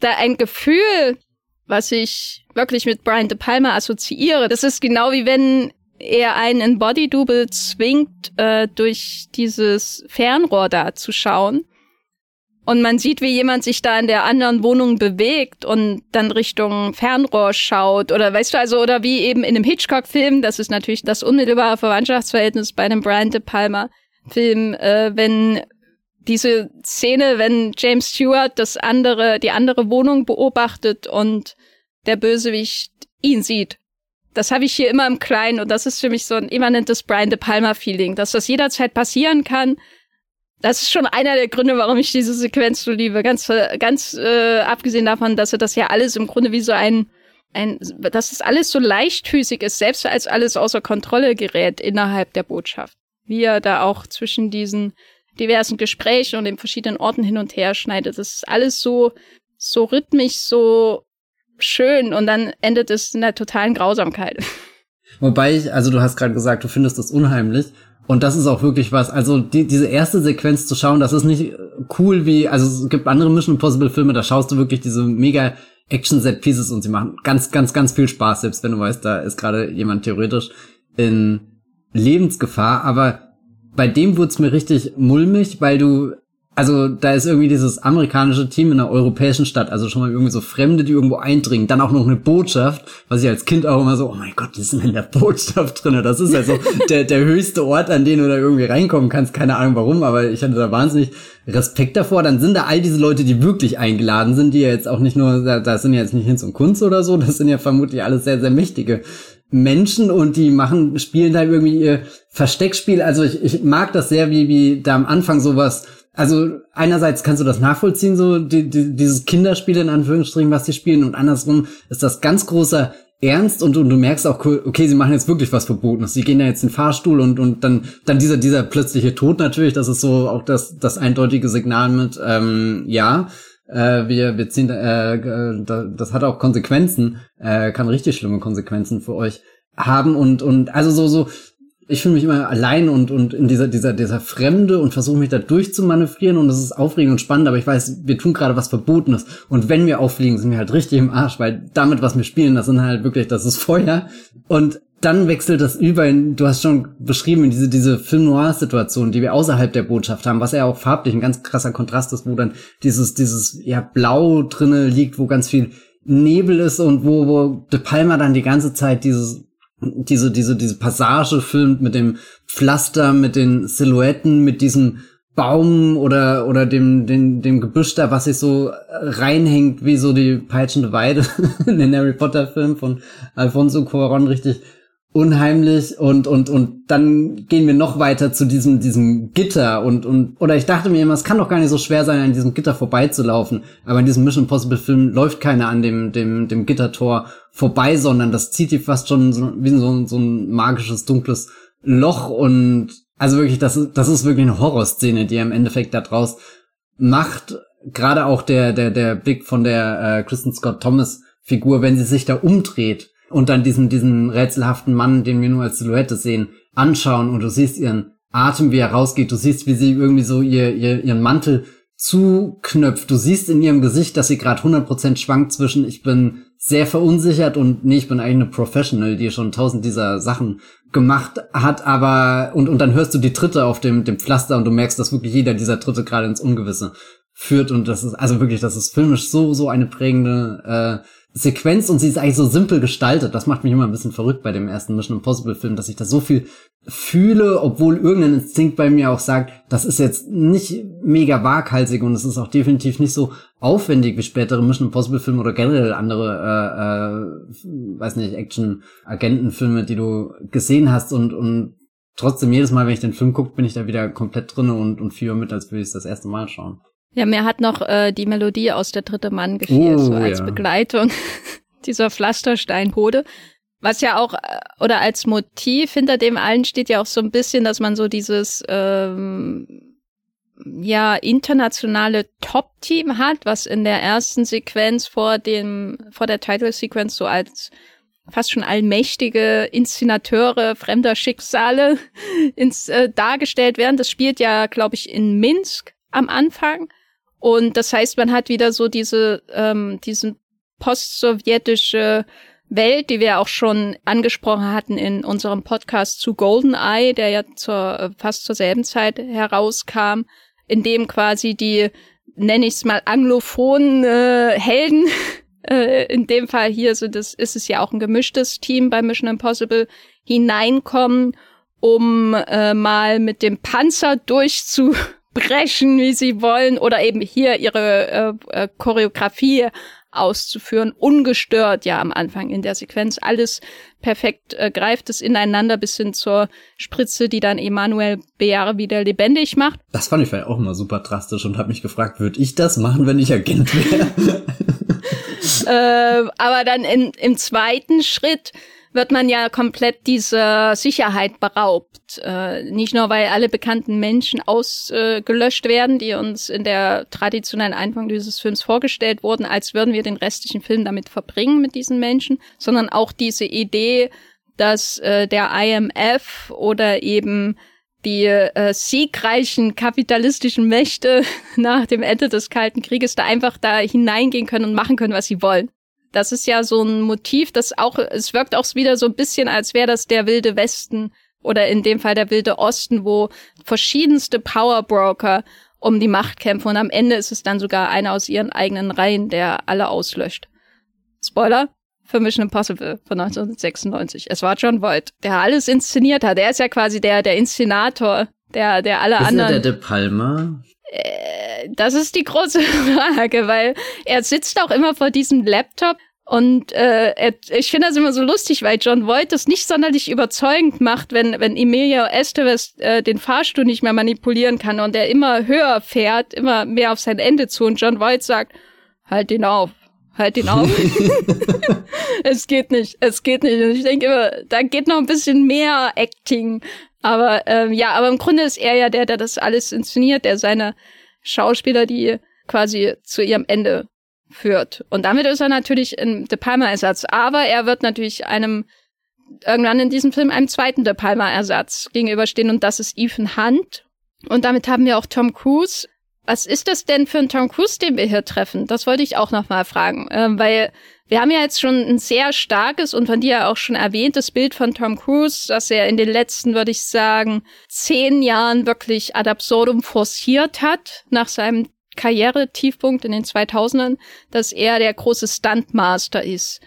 Speaker 2: da ein Gefühl, was ich wirklich mit Brian De Palma assoziiere. Das ist genau wie wenn er einen in Body Double zwingt, äh, durch dieses Fernrohr da zu schauen. Und man sieht, wie jemand sich da in der anderen Wohnung bewegt und dann Richtung Fernrohr schaut. Oder weißt du, also, oder wie eben in einem Hitchcock-Film, das ist natürlich das unmittelbare Verwandtschaftsverhältnis bei einem Brian De Palma-Film, äh, wenn diese Szene, wenn James Stewart das andere, die andere Wohnung beobachtet und der Bösewicht ihn sieht das habe ich hier immer im Kleinen und das ist für mich so ein immanentes Brian De Palma-Feeling, dass das jederzeit passieren kann. Das ist schon einer der Gründe, warum ich diese Sequenz so liebe. Ganz, ganz äh, abgesehen davon, dass er das ja alles im Grunde wie so ein, ein, dass es alles so leichtfüßig ist, selbst als alles außer Kontrolle gerät innerhalb der Botschaft. Wie er da auch zwischen diesen diversen Gesprächen und den verschiedenen Orten hin und her schneidet. Das ist alles so, so rhythmisch, so schön und dann endet es in der totalen Grausamkeit.
Speaker 1: Wobei ich, also du hast gerade gesagt, du findest das unheimlich. Und das ist auch wirklich was. Also die, diese erste Sequenz zu schauen, das ist nicht cool wie, also es gibt andere Mission Impossible Filme, da schaust du wirklich diese mega Action Set Pieces und sie machen ganz, ganz, ganz viel Spaß, selbst wenn du weißt, da ist gerade jemand theoretisch in Lebensgefahr. Aber bei dem wurde es mir richtig mulmig, weil du also da ist irgendwie dieses amerikanische Team in einer europäischen Stadt, also schon mal irgendwie so Fremde, die irgendwo eindringen, dann auch noch eine Botschaft, was ich als Kind auch immer so, oh mein Gott, die sind in der Botschaft drinne. Das ist also der, der höchste Ort, an den du da irgendwie reinkommen kannst. Keine Ahnung warum, aber ich hatte da wahnsinnig Respekt davor. Dann sind da all diese Leute, die wirklich eingeladen sind, die ja jetzt auch nicht nur, da, da sind ja jetzt nicht Hinz und Kunst oder so, das sind ja vermutlich alles sehr, sehr mächtige Menschen und die machen, spielen da irgendwie ihr Versteckspiel. Also ich, ich mag das sehr, wie, wie da am Anfang sowas also einerseits kannst du das nachvollziehen, so die, die, dieses Kinderspiel in Anführungsstrichen, was sie spielen, und andersrum ist das ganz großer Ernst und, und du merkst auch, okay, sie machen jetzt wirklich was Verbotenes. Sie gehen da jetzt in den Fahrstuhl und, und dann, dann dieser, dieser plötzliche Tod natürlich, das ist so auch das, das eindeutige Signal mit, ähm, ja, äh, wir, wir ziehen, äh, das hat auch Konsequenzen, äh, kann richtig schlimme Konsequenzen für euch haben und, und also so, so, ich fühle mich immer allein und, und in dieser, dieser, dieser Fremde und versuche mich da durchzumanövrieren und das ist aufregend und spannend, aber ich weiß, wir tun gerade was Verbotenes und wenn wir auffliegen, sind wir halt richtig im Arsch, weil damit, was wir spielen, das sind halt wirklich, das ist Feuer und dann wechselt das über in, du hast schon beschrieben, in diese, diese Film-Noir-Situation, die wir außerhalb der Botschaft haben, was ja auch farblich ein ganz krasser Kontrast ist, wo dann dieses, dieses, ja, Blau drinne liegt, wo ganz viel Nebel ist und wo, wo De Palma dann die ganze Zeit dieses diese, diese, diese Passage filmt mit dem Pflaster, mit den Silhouetten, mit diesem Baum oder, oder dem, dem, dem Gebüsch da, was sich so reinhängt, wie so die peitschende Weide in den Harry Potter Film von Alfonso Cuarón richtig unheimlich und und und dann gehen wir noch weiter zu diesem diesem Gitter und und oder ich dachte mir immer, es kann doch gar nicht so schwer sein, an diesem Gitter vorbeizulaufen, aber in diesem Mission Impossible Film läuft keiner an dem dem dem Gittertor vorbei, sondern das zieht die fast schon so, wie so, so ein magisches dunkles Loch. Und also wirklich das ist das ist wirklich eine Horrorszene, die er im Endeffekt da draus macht, gerade auch der der der Blick von der äh, Kristen Scott Thomas Figur, wenn sie sich da umdreht und dann diesen, diesen rätselhaften Mann, den wir nur als Silhouette sehen, anschauen und du siehst ihren Atem, wie er rausgeht, du siehst, wie sie irgendwie so ihr, ihr, ihren Mantel zuknöpft, du siehst in ihrem Gesicht, dass sie gerade 100% schwankt zwischen ich bin sehr verunsichert und nee, ich bin eigentlich eine Professional, die schon tausend dieser Sachen gemacht hat, aber und, und dann hörst du die Tritte auf dem, dem Pflaster und du merkst, dass wirklich jeder dieser Tritte gerade ins Ungewisse führt und das ist also wirklich, das ist filmisch so, so eine prägende äh, Sequenz und sie ist eigentlich so simpel gestaltet. Das macht mich immer ein bisschen verrückt bei dem ersten Mission Impossible Film, dass ich da so viel fühle, obwohl irgendein Instinkt bei mir auch sagt, das ist jetzt nicht mega waghalsig und es ist auch definitiv nicht so aufwendig wie spätere Mission Impossible Filme oder generell andere, äh, äh, weiß nicht, Action-Agentenfilme, die du gesehen hast und, und trotzdem jedes Mal, wenn ich den Film gucke, bin ich da wieder komplett drinne und, und führe mit, als würde ich es das erste Mal schauen.
Speaker 2: Ja, mir hat noch äh, die Melodie aus der dritte Mann gefehlt, oh, so als ja. Begleitung dieser Pflastersteinhode. Was ja auch, äh, oder als Motiv hinter dem allen steht ja auch so ein bisschen, dass man so dieses, ähm, ja internationale Top-Team hat, was in der ersten Sequenz vor dem vor der Title-Sequenz so als fast schon allmächtige Inszenateure fremder Schicksale ins, äh, dargestellt werden. Das spielt ja, glaube ich, in Minsk am Anfang. Und das heißt, man hat wieder so diese, ähm, diesen postsowjetische Welt, die wir auch schon angesprochen hatten in unserem Podcast zu GoldenEye, der ja zur, äh, fast zur selben Zeit herauskam, in dem quasi die, nenne ich es mal, anglophonen äh, Helden, äh, in dem Fall hier sind es, ist es ja auch ein gemischtes Team bei Mission Impossible, hineinkommen, um äh, mal mit dem Panzer durchzubrechen, wie sie wollen, oder eben hier ihre äh, äh, Choreografie auszuführen, ungestört ja am Anfang in der Sequenz. Alles perfekt äh, greift es ineinander bis hin zur Spritze, die dann Emanuel Beare wieder lebendig macht.
Speaker 1: Das fand ich vielleicht auch immer super drastisch und habe mich gefragt, würde ich das machen, wenn ich Agent wäre?
Speaker 2: äh, aber dann in, im zweiten Schritt wird man ja komplett dieser Sicherheit beraubt. Äh, nicht nur, weil alle bekannten Menschen ausgelöscht äh, werden, die uns in der traditionellen Einführung dieses Films vorgestellt wurden, als würden wir den restlichen Film damit verbringen mit diesen Menschen, sondern auch diese Idee, dass äh, der IMF oder eben die äh, siegreichen kapitalistischen Mächte nach dem Ende des Kalten Krieges da einfach da hineingehen können und machen können, was sie wollen. Das ist ja so ein Motiv, das auch, es wirkt auch wieder so ein bisschen, als wäre das der wilde Westen oder in dem Fall der wilde Osten, wo verschiedenste Powerbroker um die Macht kämpfen und am Ende ist es dann sogar einer aus ihren eigenen Reihen, der alle auslöscht. Spoiler für Mission Impossible von 1996. Es war John Voight, der alles inszeniert hat. Er ist ja quasi der, der Inszenator, der, der alle ist anderen.
Speaker 1: Ist der De Palma?
Speaker 2: Äh, das ist die große Frage, weil er sitzt auch immer vor diesem Laptop und äh, er, ich finde das immer so lustig, weil John Voight das nicht sonderlich überzeugend macht, wenn, wenn Emilio Estevez äh, den Fahrstuhl nicht mehr manipulieren kann und er immer höher fährt, immer mehr auf sein Ende zu und John Voight sagt, halt ihn auf, halt ihn auf. es geht nicht, es geht nicht. Und ich denke immer, da geht noch ein bisschen mehr Acting. Aber ähm, ja, aber im Grunde ist er ja der, der das alles inszeniert, der seine Schauspieler, die quasi zu ihrem Ende führt. Und damit ist er natürlich ein De Palma-Ersatz. Aber er wird natürlich einem irgendwann in diesem Film einem zweiten De Palma-Ersatz gegenüberstehen und das ist Ethan Hunt. Und damit haben wir auch Tom Cruise. Was ist das denn für ein Tom Cruise, den wir hier treffen? Das wollte ich auch noch mal fragen, ähm, weil wir haben ja jetzt schon ein sehr starkes und von dir auch schon erwähntes Bild von Tom Cruise, dass er in den letzten, würde ich sagen, zehn Jahren wirklich ad absurdum forciert hat nach seinem Karrieretiefpunkt in den 2000ern, dass er der große Stuntmaster ist,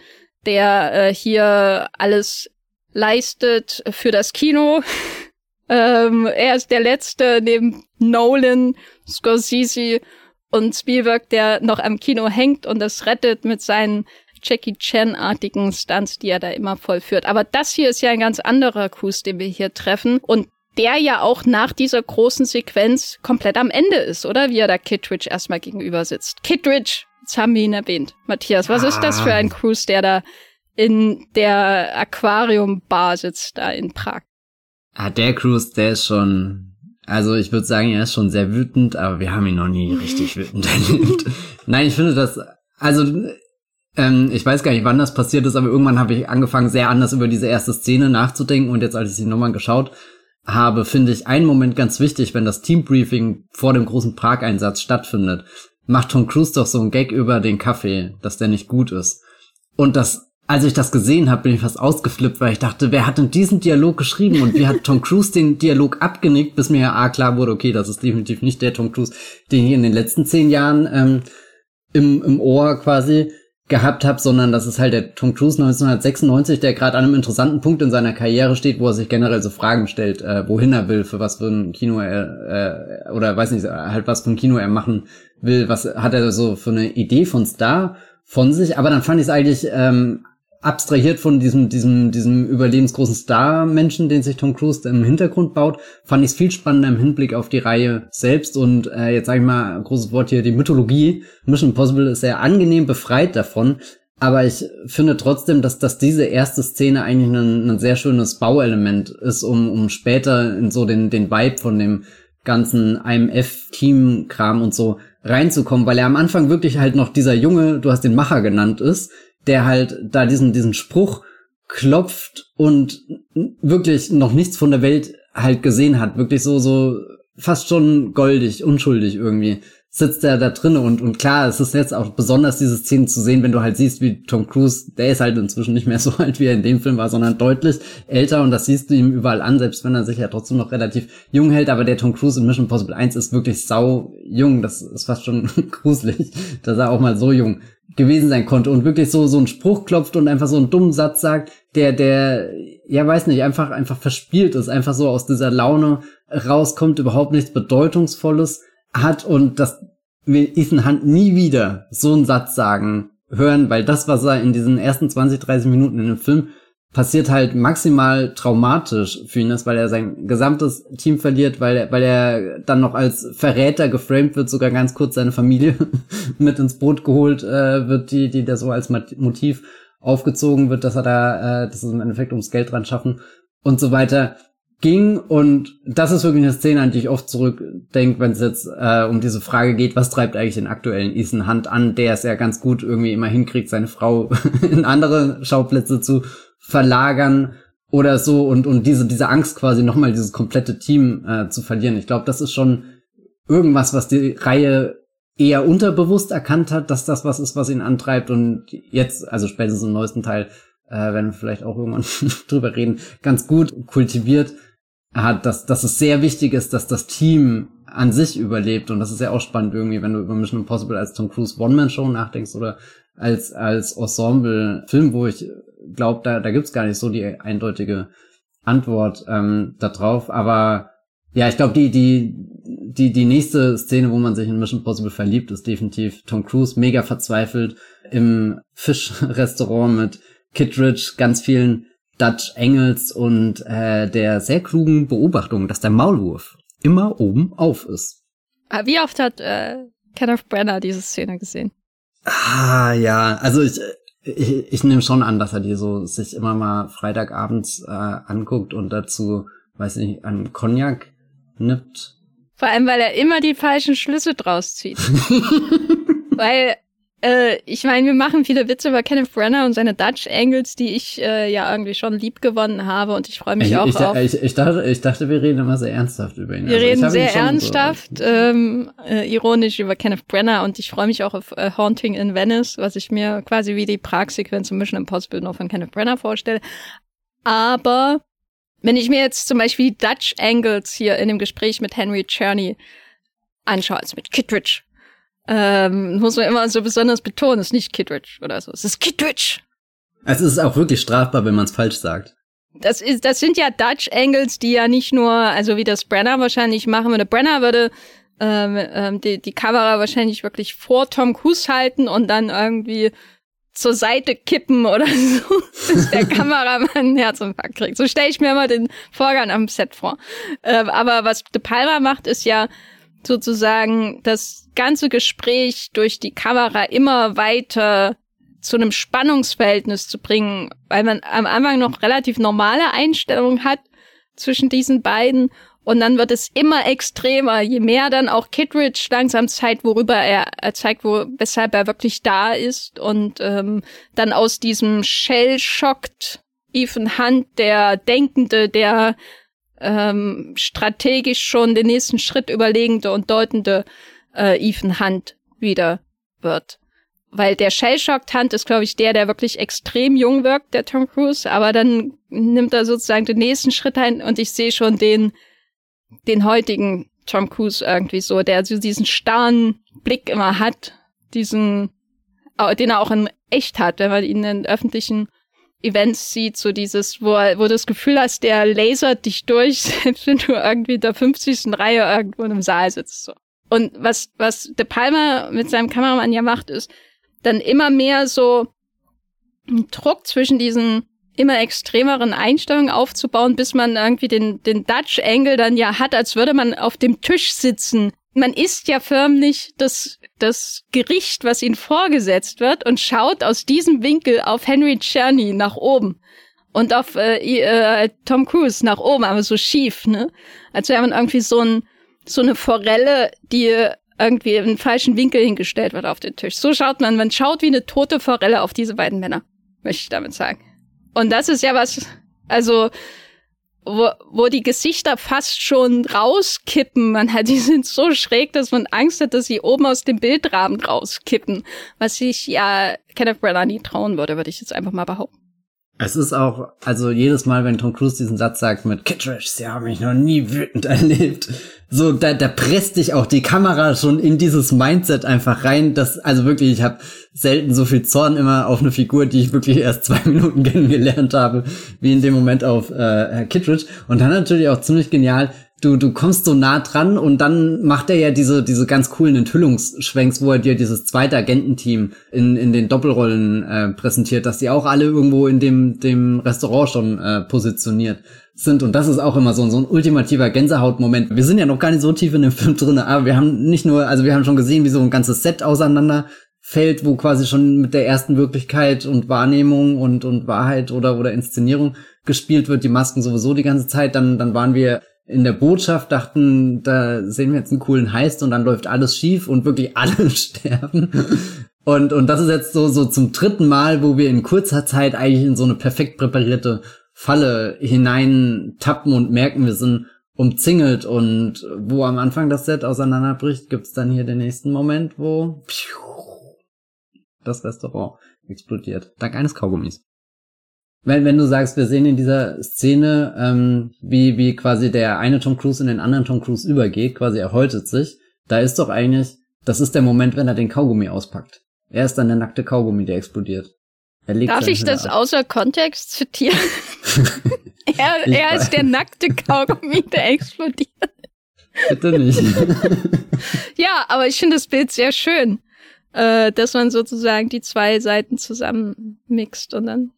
Speaker 2: der äh, hier alles leistet für das Kino. ähm, er ist der letzte neben Nolan, Scorsese und Spielberg, der noch am Kino hängt und das rettet mit seinen Jackie Chan-artigen Stunts, die er da immer vollführt. Aber das hier ist ja ein ganz anderer Cruise, den wir hier treffen. Und der ja auch nach dieser großen Sequenz komplett am Ende ist, oder? Wie er da Kittridge erstmal gegenüber sitzt. Kittridge, jetzt haben wir ihn erwähnt. Matthias, was ah. ist das für ein ah. Cruise, der da in der Aquarium-Bar sitzt, da in Prag?
Speaker 1: Ah, der Cruise, der ist schon, also ich würde sagen, er ist schon sehr wütend, aber wir haben ihn noch nie richtig wütend erlebt. Nein, ich finde das, also ähm, ich weiß gar nicht, wann das passiert ist, aber irgendwann habe ich angefangen, sehr anders über diese erste Szene nachzudenken und jetzt, als ich sie nochmal geschaut habe, finde ich einen Moment ganz wichtig, wenn das Teambriefing vor dem großen Prag-Einsatz stattfindet, macht Tom Cruise doch so einen Gag über den Kaffee, dass der nicht gut ist. Und das, als ich das gesehen habe, bin ich fast ausgeflippt, weil ich dachte, wer hat denn diesen Dialog geschrieben? Und wie hat Tom Cruise den Dialog abgenickt, bis mir ja ah, klar wurde, okay, das ist definitiv nicht der Tom Cruise, den ich in den letzten zehn Jahren ähm, im, im Ohr quasi gehabt habe, sondern das ist halt der Tom Cruise 1996, der gerade an einem interessanten Punkt in seiner Karriere steht, wo er sich generell so Fragen stellt, äh, wohin er will, für was für ein Kino er äh, oder weiß nicht, halt was für ein Kino er machen will, was hat er so für eine Idee von Star von sich, aber dann fand ich es eigentlich ähm, abstrahiert von diesem, diesem, diesem überlebensgroßen Star-Menschen, den sich Tom Cruise im Hintergrund baut, fand ich es viel spannender im Hinblick auf die Reihe selbst. Und äh, jetzt sage ich mal, großes Wort hier, die Mythologie. Mission Impossible ist sehr angenehm befreit davon, aber ich finde trotzdem, dass, dass diese erste Szene eigentlich ein, ein sehr schönes Bauelement ist, um, um später in so den, den Vibe von dem ganzen IMF-Team-Kram und so reinzukommen, weil er am Anfang wirklich halt noch dieser Junge, du hast den Macher genannt ist, der halt da diesen, diesen Spruch klopft und wirklich noch nichts von der Welt halt gesehen hat. Wirklich so, so fast schon goldig, unschuldig irgendwie sitzt er da drin und, und klar, es ist jetzt auch besonders diese Szene zu sehen, wenn du halt siehst, wie Tom Cruise, der ist halt inzwischen nicht mehr so alt, wie er in dem Film war, sondern deutlich älter und das siehst du ihm überall an, selbst wenn er sich ja trotzdem noch relativ jung hält, aber der Tom Cruise in Mission Impossible 1 ist wirklich sau jung, das ist fast schon gruselig, dass er auch mal so jung gewesen sein konnte und wirklich so, so einen Spruch klopft und einfach so einen dummen Satz sagt, der, der, ja, weiß nicht, einfach, einfach verspielt ist, einfach so aus dieser Laune rauskommt, überhaupt nichts Bedeutungsvolles hat und das will Ethan Hunt nie wieder so einen Satz sagen hören, weil das, was er in diesen ersten 20, 30 Minuten in dem Film passiert halt maximal traumatisch für ihn ist, weil er sein gesamtes Team verliert, weil er, weil er dann noch als Verräter geframed wird, sogar ganz kurz seine Familie mit ins Boot geholt äh, wird, die, die da so als Motiv aufgezogen wird, dass er da, äh, das ist im Endeffekt ums Geld dran schaffen und so weiter ging. Und das ist wirklich eine Szene, an die ich oft zurückdenke, wenn es jetzt äh, um diese Frage geht, was treibt eigentlich den aktuellen Ethan Hunt an, der es ja ganz gut irgendwie immer hinkriegt, seine Frau in andere Schauplätze zu verlagern oder so und und diese diese Angst quasi nochmal dieses komplette Team äh, zu verlieren. Ich glaube, das ist schon irgendwas, was die Reihe eher unterbewusst erkannt hat, dass das was ist, was ihn antreibt und jetzt, also spätestens im neuesten Teil, äh, werden wir vielleicht auch irgendwann drüber reden, ganz gut kultiviert hat, dass, dass es sehr wichtig ist, dass das Team an sich überlebt. Und das ist ja auch spannend irgendwie, wenn du über Mission Impossible als Tom Cruise One-Man-Show nachdenkst oder als, als Ensemble-Film, wo ich glaube, da, da gibt's gar nicht so die eindeutige Antwort ähm, darauf. Aber ja, ich glaube, die, die, die, die nächste Szene, wo man sich in Mission Impossible verliebt, ist definitiv Tom Cruise mega verzweifelt im Fischrestaurant mit Kittredge, ganz vielen Dutch Engels und äh, der sehr klugen Beobachtung, dass der Maulwurf immer oben auf ist.
Speaker 2: Ah, wie oft hat äh, Kenneth Brenner diese Szene gesehen?
Speaker 1: Ah, ja, also ich, ich, ich nehme schon an, dass er die so sich immer mal Freitagabends äh, anguckt und dazu, weiß nicht, an Cognac nippt.
Speaker 2: Vor allem, weil er immer die falschen Schlüsse draus zieht. weil äh, ich meine, wir machen viele Witze über Kenneth Brenner und seine Dutch Angles, die ich äh, ja irgendwie schon lieb gewonnen habe und ich freue mich
Speaker 1: ich,
Speaker 2: auch
Speaker 1: ich,
Speaker 2: auf.
Speaker 1: Ich, ich, dachte, ich dachte, wir reden immer sehr ernsthaft über ihn.
Speaker 2: Wir also, reden sehr ernsthaft, so. ähm, äh, ironisch über Kenneth Brenner und ich freue mich auch auf äh, Haunting in Venice, was ich mir quasi wie die Pragsequenz im Mission Impossible noch von Kenneth Brenner vorstelle. Aber wenn ich mir jetzt zum Beispiel die Dutch Angles hier in dem Gespräch mit Henry Czerny anschaue, also mit Kittredge, ähm, muss man immer so besonders betonen, es ist nicht Kittredge oder so, es ist Kittredge.
Speaker 1: Es ist auch wirklich strafbar, wenn man es falsch sagt.
Speaker 2: Das ist, das sind ja Dutch Angles, die ja nicht nur, also wie das Brenner wahrscheinlich machen würde. Brenner würde ähm, ähm, die, die Kamera wahrscheinlich wirklich vor Tom Cruise halten und dann irgendwie zur Seite kippen oder so, bis der Kameramann einen Herzinfarkt kriegt. So stelle ich mir immer den Vorgang am Set vor. Ähm, aber was De Palma macht, ist ja, sozusagen das ganze Gespräch durch die Kamera immer weiter zu einem Spannungsverhältnis zu bringen, weil man am Anfang noch relativ normale Einstellungen hat zwischen diesen beiden. Und dann wird es immer extremer, je mehr dann auch Kittredge langsam zeigt, worüber er, er zeigt, wo, weshalb er wirklich da ist. Und ähm, dann aus diesem Shell-Schockt Ethan Hunt, der Denkende, der ähm, strategisch schon den nächsten Schritt überlegende und deutende äh, Ethan Hunt wieder wird. Weil der Shellshocked Hunt ist, glaube ich, der, der wirklich extrem jung wirkt, der Tom Cruise, aber dann nimmt er sozusagen den nächsten Schritt ein und ich sehe schon den, den heutigen Tom Cruise irgendwie so, der so diesen starren Blick immer hat, diesen, den er auch in echt hat, wenn man ihn in öffentlichen Events sieht, so dieses, wo, wo du das Gefühl hast, der lasert dich durch, selbst wenn du irgendwie in der 50. Reihe irgendwo einem Saal sitzt. So. Und was, was De Palma mit seinem Kameramann ja macht, ist dann immer mehr so einen Druck zwischen diesen immer extremeren Einstellungen aufzubauen, bis man irgendwie den, den Dutch Angle dann ja hat, als würde man auf dem Tisch sitzen man isst ja förmlich das, das Gericht, was ihnen vorgesetzt wird und schaut aus diesem Winkel auf Henry Czerny nach oben und auf äh, äh, Tom Cruise nach oben, aber so schief, ne? Als wäre man irgendwie so ein so eine Forelle, die irgendwie in falschen Winkel hingestellt wird auf den Tisch. So schaut man, man schaut wie eine tote Forelle auf diese beiden Männer, möchte ich damit sagen. Und das ist ja was, also wo, wo die Gesichter fast schon rauskippen. Man hat, die sind so schräg, dass man Angst hat, dass sie oben aus dem Bildrahmen rauskippen. Was ich ja Kenneth Branagh nie trauen würde, würde ich jetzt einfach mal behaupten.
Speaker 1: Es ist auch, also jedes Mal, wenn Tom Cruise diesen Satz sagt mit Kittredge, sie haben mich noch nie wütend erlebt, so, da, da presst dich auch die Kamera schon in dieses Mindset einfach rein, dass, also wirklich, ich habe selten so viel Zorn immer auf eine Figur, die ich wirklich erst zwei Minuten kennengelernt habe, wie in dem Moment auf äh, Herr Kittredge. Und dann natürlich auch ziemlich genial, du, du kommst so nah dran und dann macht er ja diese, diese ganz coolen Enthüllungsschwenks, wo er dir dieses zweite Agententeam in, in den Doppelrollen äh, präsentiert, dass die auch alle irgendwo in dem, dem Restaurant schon äh, positioniert sind. Und das ist auch immer so, so ein ultimativer Gänsehautmoment. Wir sind ja noch gar nicht so tief in dem Film drin, aber wir haben nicht nur, also wir haben schon gesehen, wie so ein ganzes Set auseinander fällt, wo quasi schon mit der ersten Wirklichkeit und Wahrnehmung und, und Wahrheit oder, oder Inszenierung gespielt wird, die Masken sowieso die ganze Zeit. Dann, dann waren wir in der Botschaft, dachten, da sehen wir jetzt einen coolen Heist und dann läuft alles schief und wirklich alle sterben. Und, und das ist jetzt so, so zum dritten Mal, wo wir in kurzer Zeit eigentlich in so eine perfekt präparierte Falle hinein tappen und merken, wir sind umzingelt und wo am Anfang das Set auseinanderbricht, gibt's dann hier den nächsten Moment, wo das Restaurant explodiert. Dank eines Kaugummis wenn, wenn du sagst, wir sehen in dieser Szene, ähm, wie, wie quasi der eine Tom Cruise in den anderen Tom Cruise übergeht, quasi er häutet sich, da ist doch eigentlich, das ist der Moment, wenn er den Kaugummi auspackt. Er ist dann der nackte Kaugummi, der explodiert.
Speaker 2: Darf ich das ab. außer Kontext zitieren? er er ist der nackte Kaugummi, der explodiert.
Speaker 1: Bitte nicht.
Speaker 2: ja, aber ich finde das Bild sehr schön, äh, dass man sozusagen die zwei Seiten zusammenmixt und dann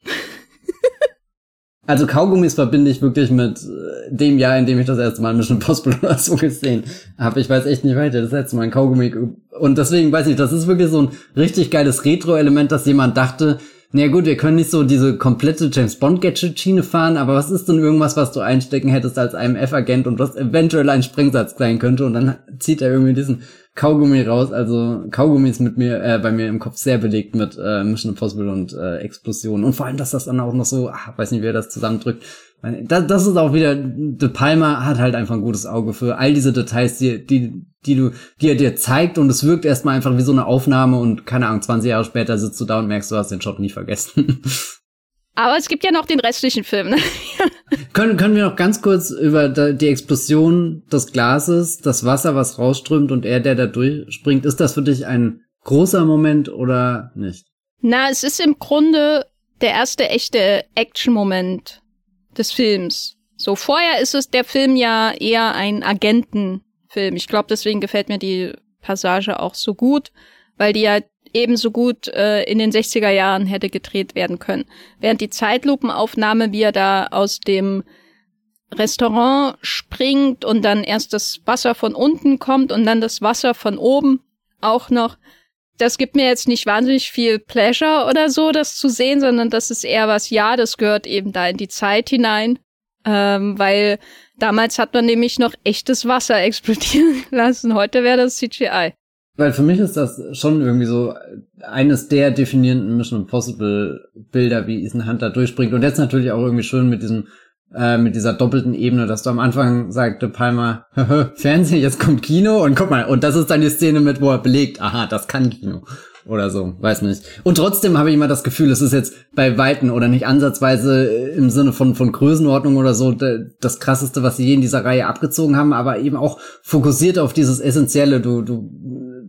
Speaker 1: also Kaugummis verbinde ich wirklich mit äh, dem Jahr, in dem ich das erste Mal Mission Impossible oder so gesehen habe. Ich weiß echt nicht weiter. Das letzte Mal ein Kaugummi. Und deswegen weiß ich, das ist wirklich so ein richtig geiles Retro-Element, dass jemand dachte, na gut, wir können nicht so diese komplette James Bond Gadget Schiene fahren, aber was ist denn irgendwas, was du einstecken hättest als IMF-Agent und was eventuell ein Sprengsatz sein könnte? Und dann zieht er irgendwie diesen Kaugummi raus. Also Kaugummi ist mit mir, äh, bei mir im Kopf sehr belegt mit äh, Mission Impossible und äh, Explosionen. Und vor allem, dass das dann auch noch so, ach, weiß nicht, wer das zusammendrückt. Das, das ist auch wieder, De Palma hat halt einfach ein gutes Auge für all diese Details, die, die, die du, die er dir zeigt und es wirkt erstmal einfach wie so eine Aufnahme und keine Ahnung, 20 Jahre später sitzt du da und merkst, du hast den Shot nie vergessen.
Speaker 2: Aber es gibt ja noch den restlichen Film. Ne?
Speaker 1: können, können wir noch ganz kurz über die Explosion des Glases, das Wasser, was rausströmt und er, der da durchspringt, ist das für dich ein großer Moment oder nicht?
Speaker 2: Na, es ist im Grunde der erste echte Action-Moment des Films. So, vorher ist es der Film ja eher ein Agentenfilm. Ich glaube, deswegen gefällt mir die Passage auch so gut, weil die ja ebenso gut äh, in den 60er Jahren hätte gedreht werden können. Während die Zeitlupenaufnahme, wie er da aus dem Restaurant springt und dann erst das Wasser von unten kommt und dann das Wasser von oben auch noch. Das gibt mir jetzt nicht wahnsinnig viel Pleasure oder so, das zu sehen, sondern das ist eher was, ja, das gehört eben da in die Zeit hinein. Ähm, weil damals hat man nämlich noch echtes Wasser explodieren lassen. Heute wäre das CGI.
Speaker 1: Weil für mich ist das schon irgendwie so eines der definierenden Mission Impossible Bilder, wie Ethan Hunter durchspringt. Und jetzt natürlich auch irgendwie schön mit diesem äh, mit dieser doppelten Ebene, dass du am Anfang sagte Palmer, Fernsehen, jetzt kommt Kino und guck mal, und das ist dann die Szene mit, wo er belegt, aha, das kann Kino oder so, weiß nicht. Und trotzdem habe ich immer das Gefühl, es ist jetzt bei Weiten oder nicht ansatzweise im Sinne von, von Größenordnung oder so das krasseste, was sie je in dieser Reihe abgezogen haben, aber eben auch fokussiert auf dieses Essentielle. Du, du,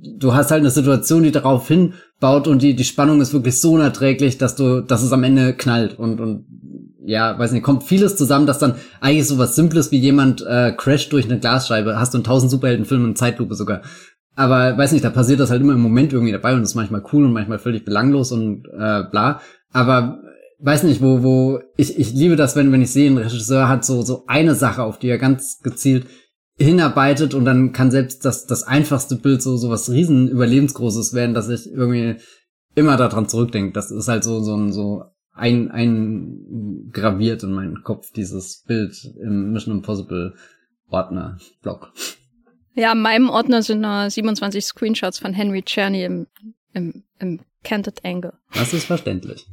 Speaker 1: du hast halt eine Situation, die darauf hinbaut und die, die Spannung ist wirklich so unerträglich, dass du, dass es am Ende knallt und, und ja, weiß nicht, kommt vieles zusammen, dass dann eigentlich so was Simples wie jemand äh, crasht durch eine Glasscheibe, hast du in tausend Superheldenfilmen in Zeitlupe sogar, aber weiß nicht, da passiert das halt immer im Moment irgendwie dabei und ist manchmal cool und manchmal völlig belanglos und äh, bla. Aber weiß nicht, wo, wo, ich, ich liebe das, wenn, wenn ich sehe, ein Regisseur hat so, so eine Sache, auf die er ganz gezielt hinarbeitet und dann kann selbst das, das einfachste Bild so, so was riesen Überlebensgroßes werden, dass ich irgendwie immer daran zurückdenke. Das ist halt so, so ein, so ein, ein graviert in meinen Kopf, dieses Bild im Mission Impossible Ordner Block.
Speaker 2: Ja, in meinem Ordner sind nur 27 Screenshots von Henry Czerny im, im, im Canted Angle.
Speaker 1: Das ist verständlich.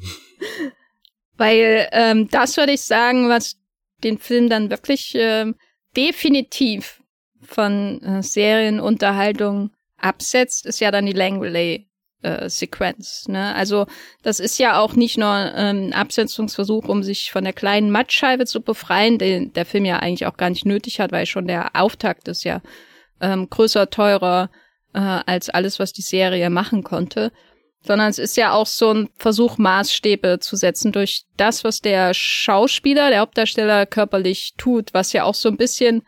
Speaker 2: Weil ähm, das würde ich sagen, was den Film dann wirklich äh, definitiv von äh, Serienunterhaltung absetzt, ist ja dann die Langley äh, Sequenz. Ne? Also das ist ja auch nicht nur ähm, ein Absetzungsversuch, um sich von der kleinen Mattscheibe zu befreien, den der Film ja eigentlich auch gar nicht nötig hat, weil schon der Auftakt ist ja ähm, größer, teurer äh, als alles, was die Serie machen konnte. Sondern es ist ja auch so ein Versuch, Maßstäbe zu setzen durch das, was der Schauspieler, der Hauptdarsteller körperlich tut, was ja auch so ein bisschen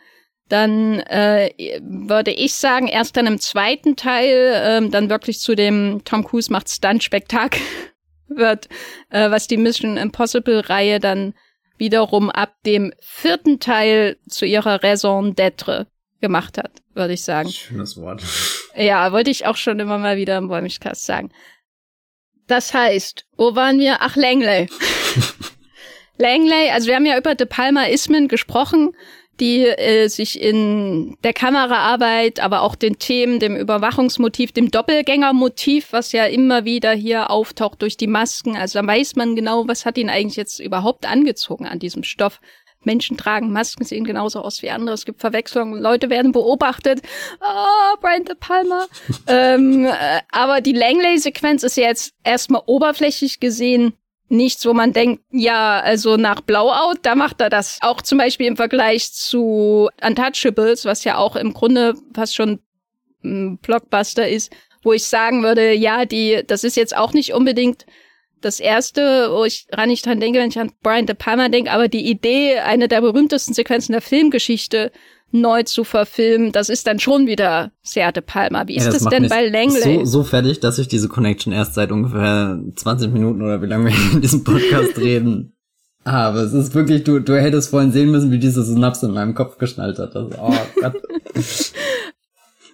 Speaker 2: dann äh, würde ich sagen, erst dann im zweiten Teil ähm, dann wirklich zu dem Tom Cruise macht Stunt-Spektakel wird, äh, was die Mission Impossible-Reihe dann wiederum ab dem vierten Teil zu ihrer Raison d'être gemacht hat, würde ich sagen.
Speaker 1: Schönes Wort.
Speaker 2: Ja, wollte ich auch schon immer mal wieder im Wollmilchcast sagen. Das heißt, wo waren wir? Ach, Langley. Langley, also wir haben ja über De Palma Ismen gesprochen die äh, sich in der Kameraarbeit, aber auch den Themen, dem Überwachungsmotiv, dem Doppelgängermotiv, was ja immer wieder hier auftaucht durch die Masken. Also da weiß man genau, was hat ihn eigentlich jetzt überhaupt angezogen an diesem Stoff. Menschen tragen Masken, sehen genauso aus wie andere. Es gibt Verwechslungen, Leute werden beobachtet. Oh, Brian De Palma. ähm, äh, aber die Langley-Sequenz ist ja jetzt erstmal oberflächlich gesehen nichts, wo man denkt, ja, also nach Blowout, da macht er das. Auch zum Beispiel im Vergleich zu Untouchables, was ja auch im Grunde fast schon ein Blockbuster ist, wo ich sagen würde, ja, die, das ist jetzt auch nicht unbedingt das erste, wo ich ran nicht dran denke, wenn ich an Brian De Palma denke, aber die Idee, eine der berühmtesten Sequenzen der Filmgeschichte neu zu verfilmen, das ist dann schon wieder sehr De Palma. Wie ist ja, das, das denn bei Langley?
Speaker 1: So, so fertig, dass ich diese Connection erst seit ungefähr 20 Minuten oder wie lange wir in diesem Podcast reden habe. Es ist wirklich, du, du hättest vorhin sehen müssen, wie diese Synapse in meinem Kopf geschnallt hat. Das, oh Gott.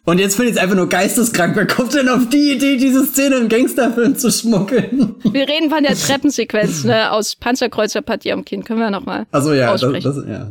Speaker 1: Und jetzt finde ich es einfach nur geisteskrank. Wer kommt denn auf die Idee, diese Szene in Gangsterfilm zu schmuggeln?
Speaker 2: Wir reden von der Treppensequenz ne, aus Panzerkreuzer Partie am Kind. Können wir nochmal
Speaker 1: Also ja, das, das, ja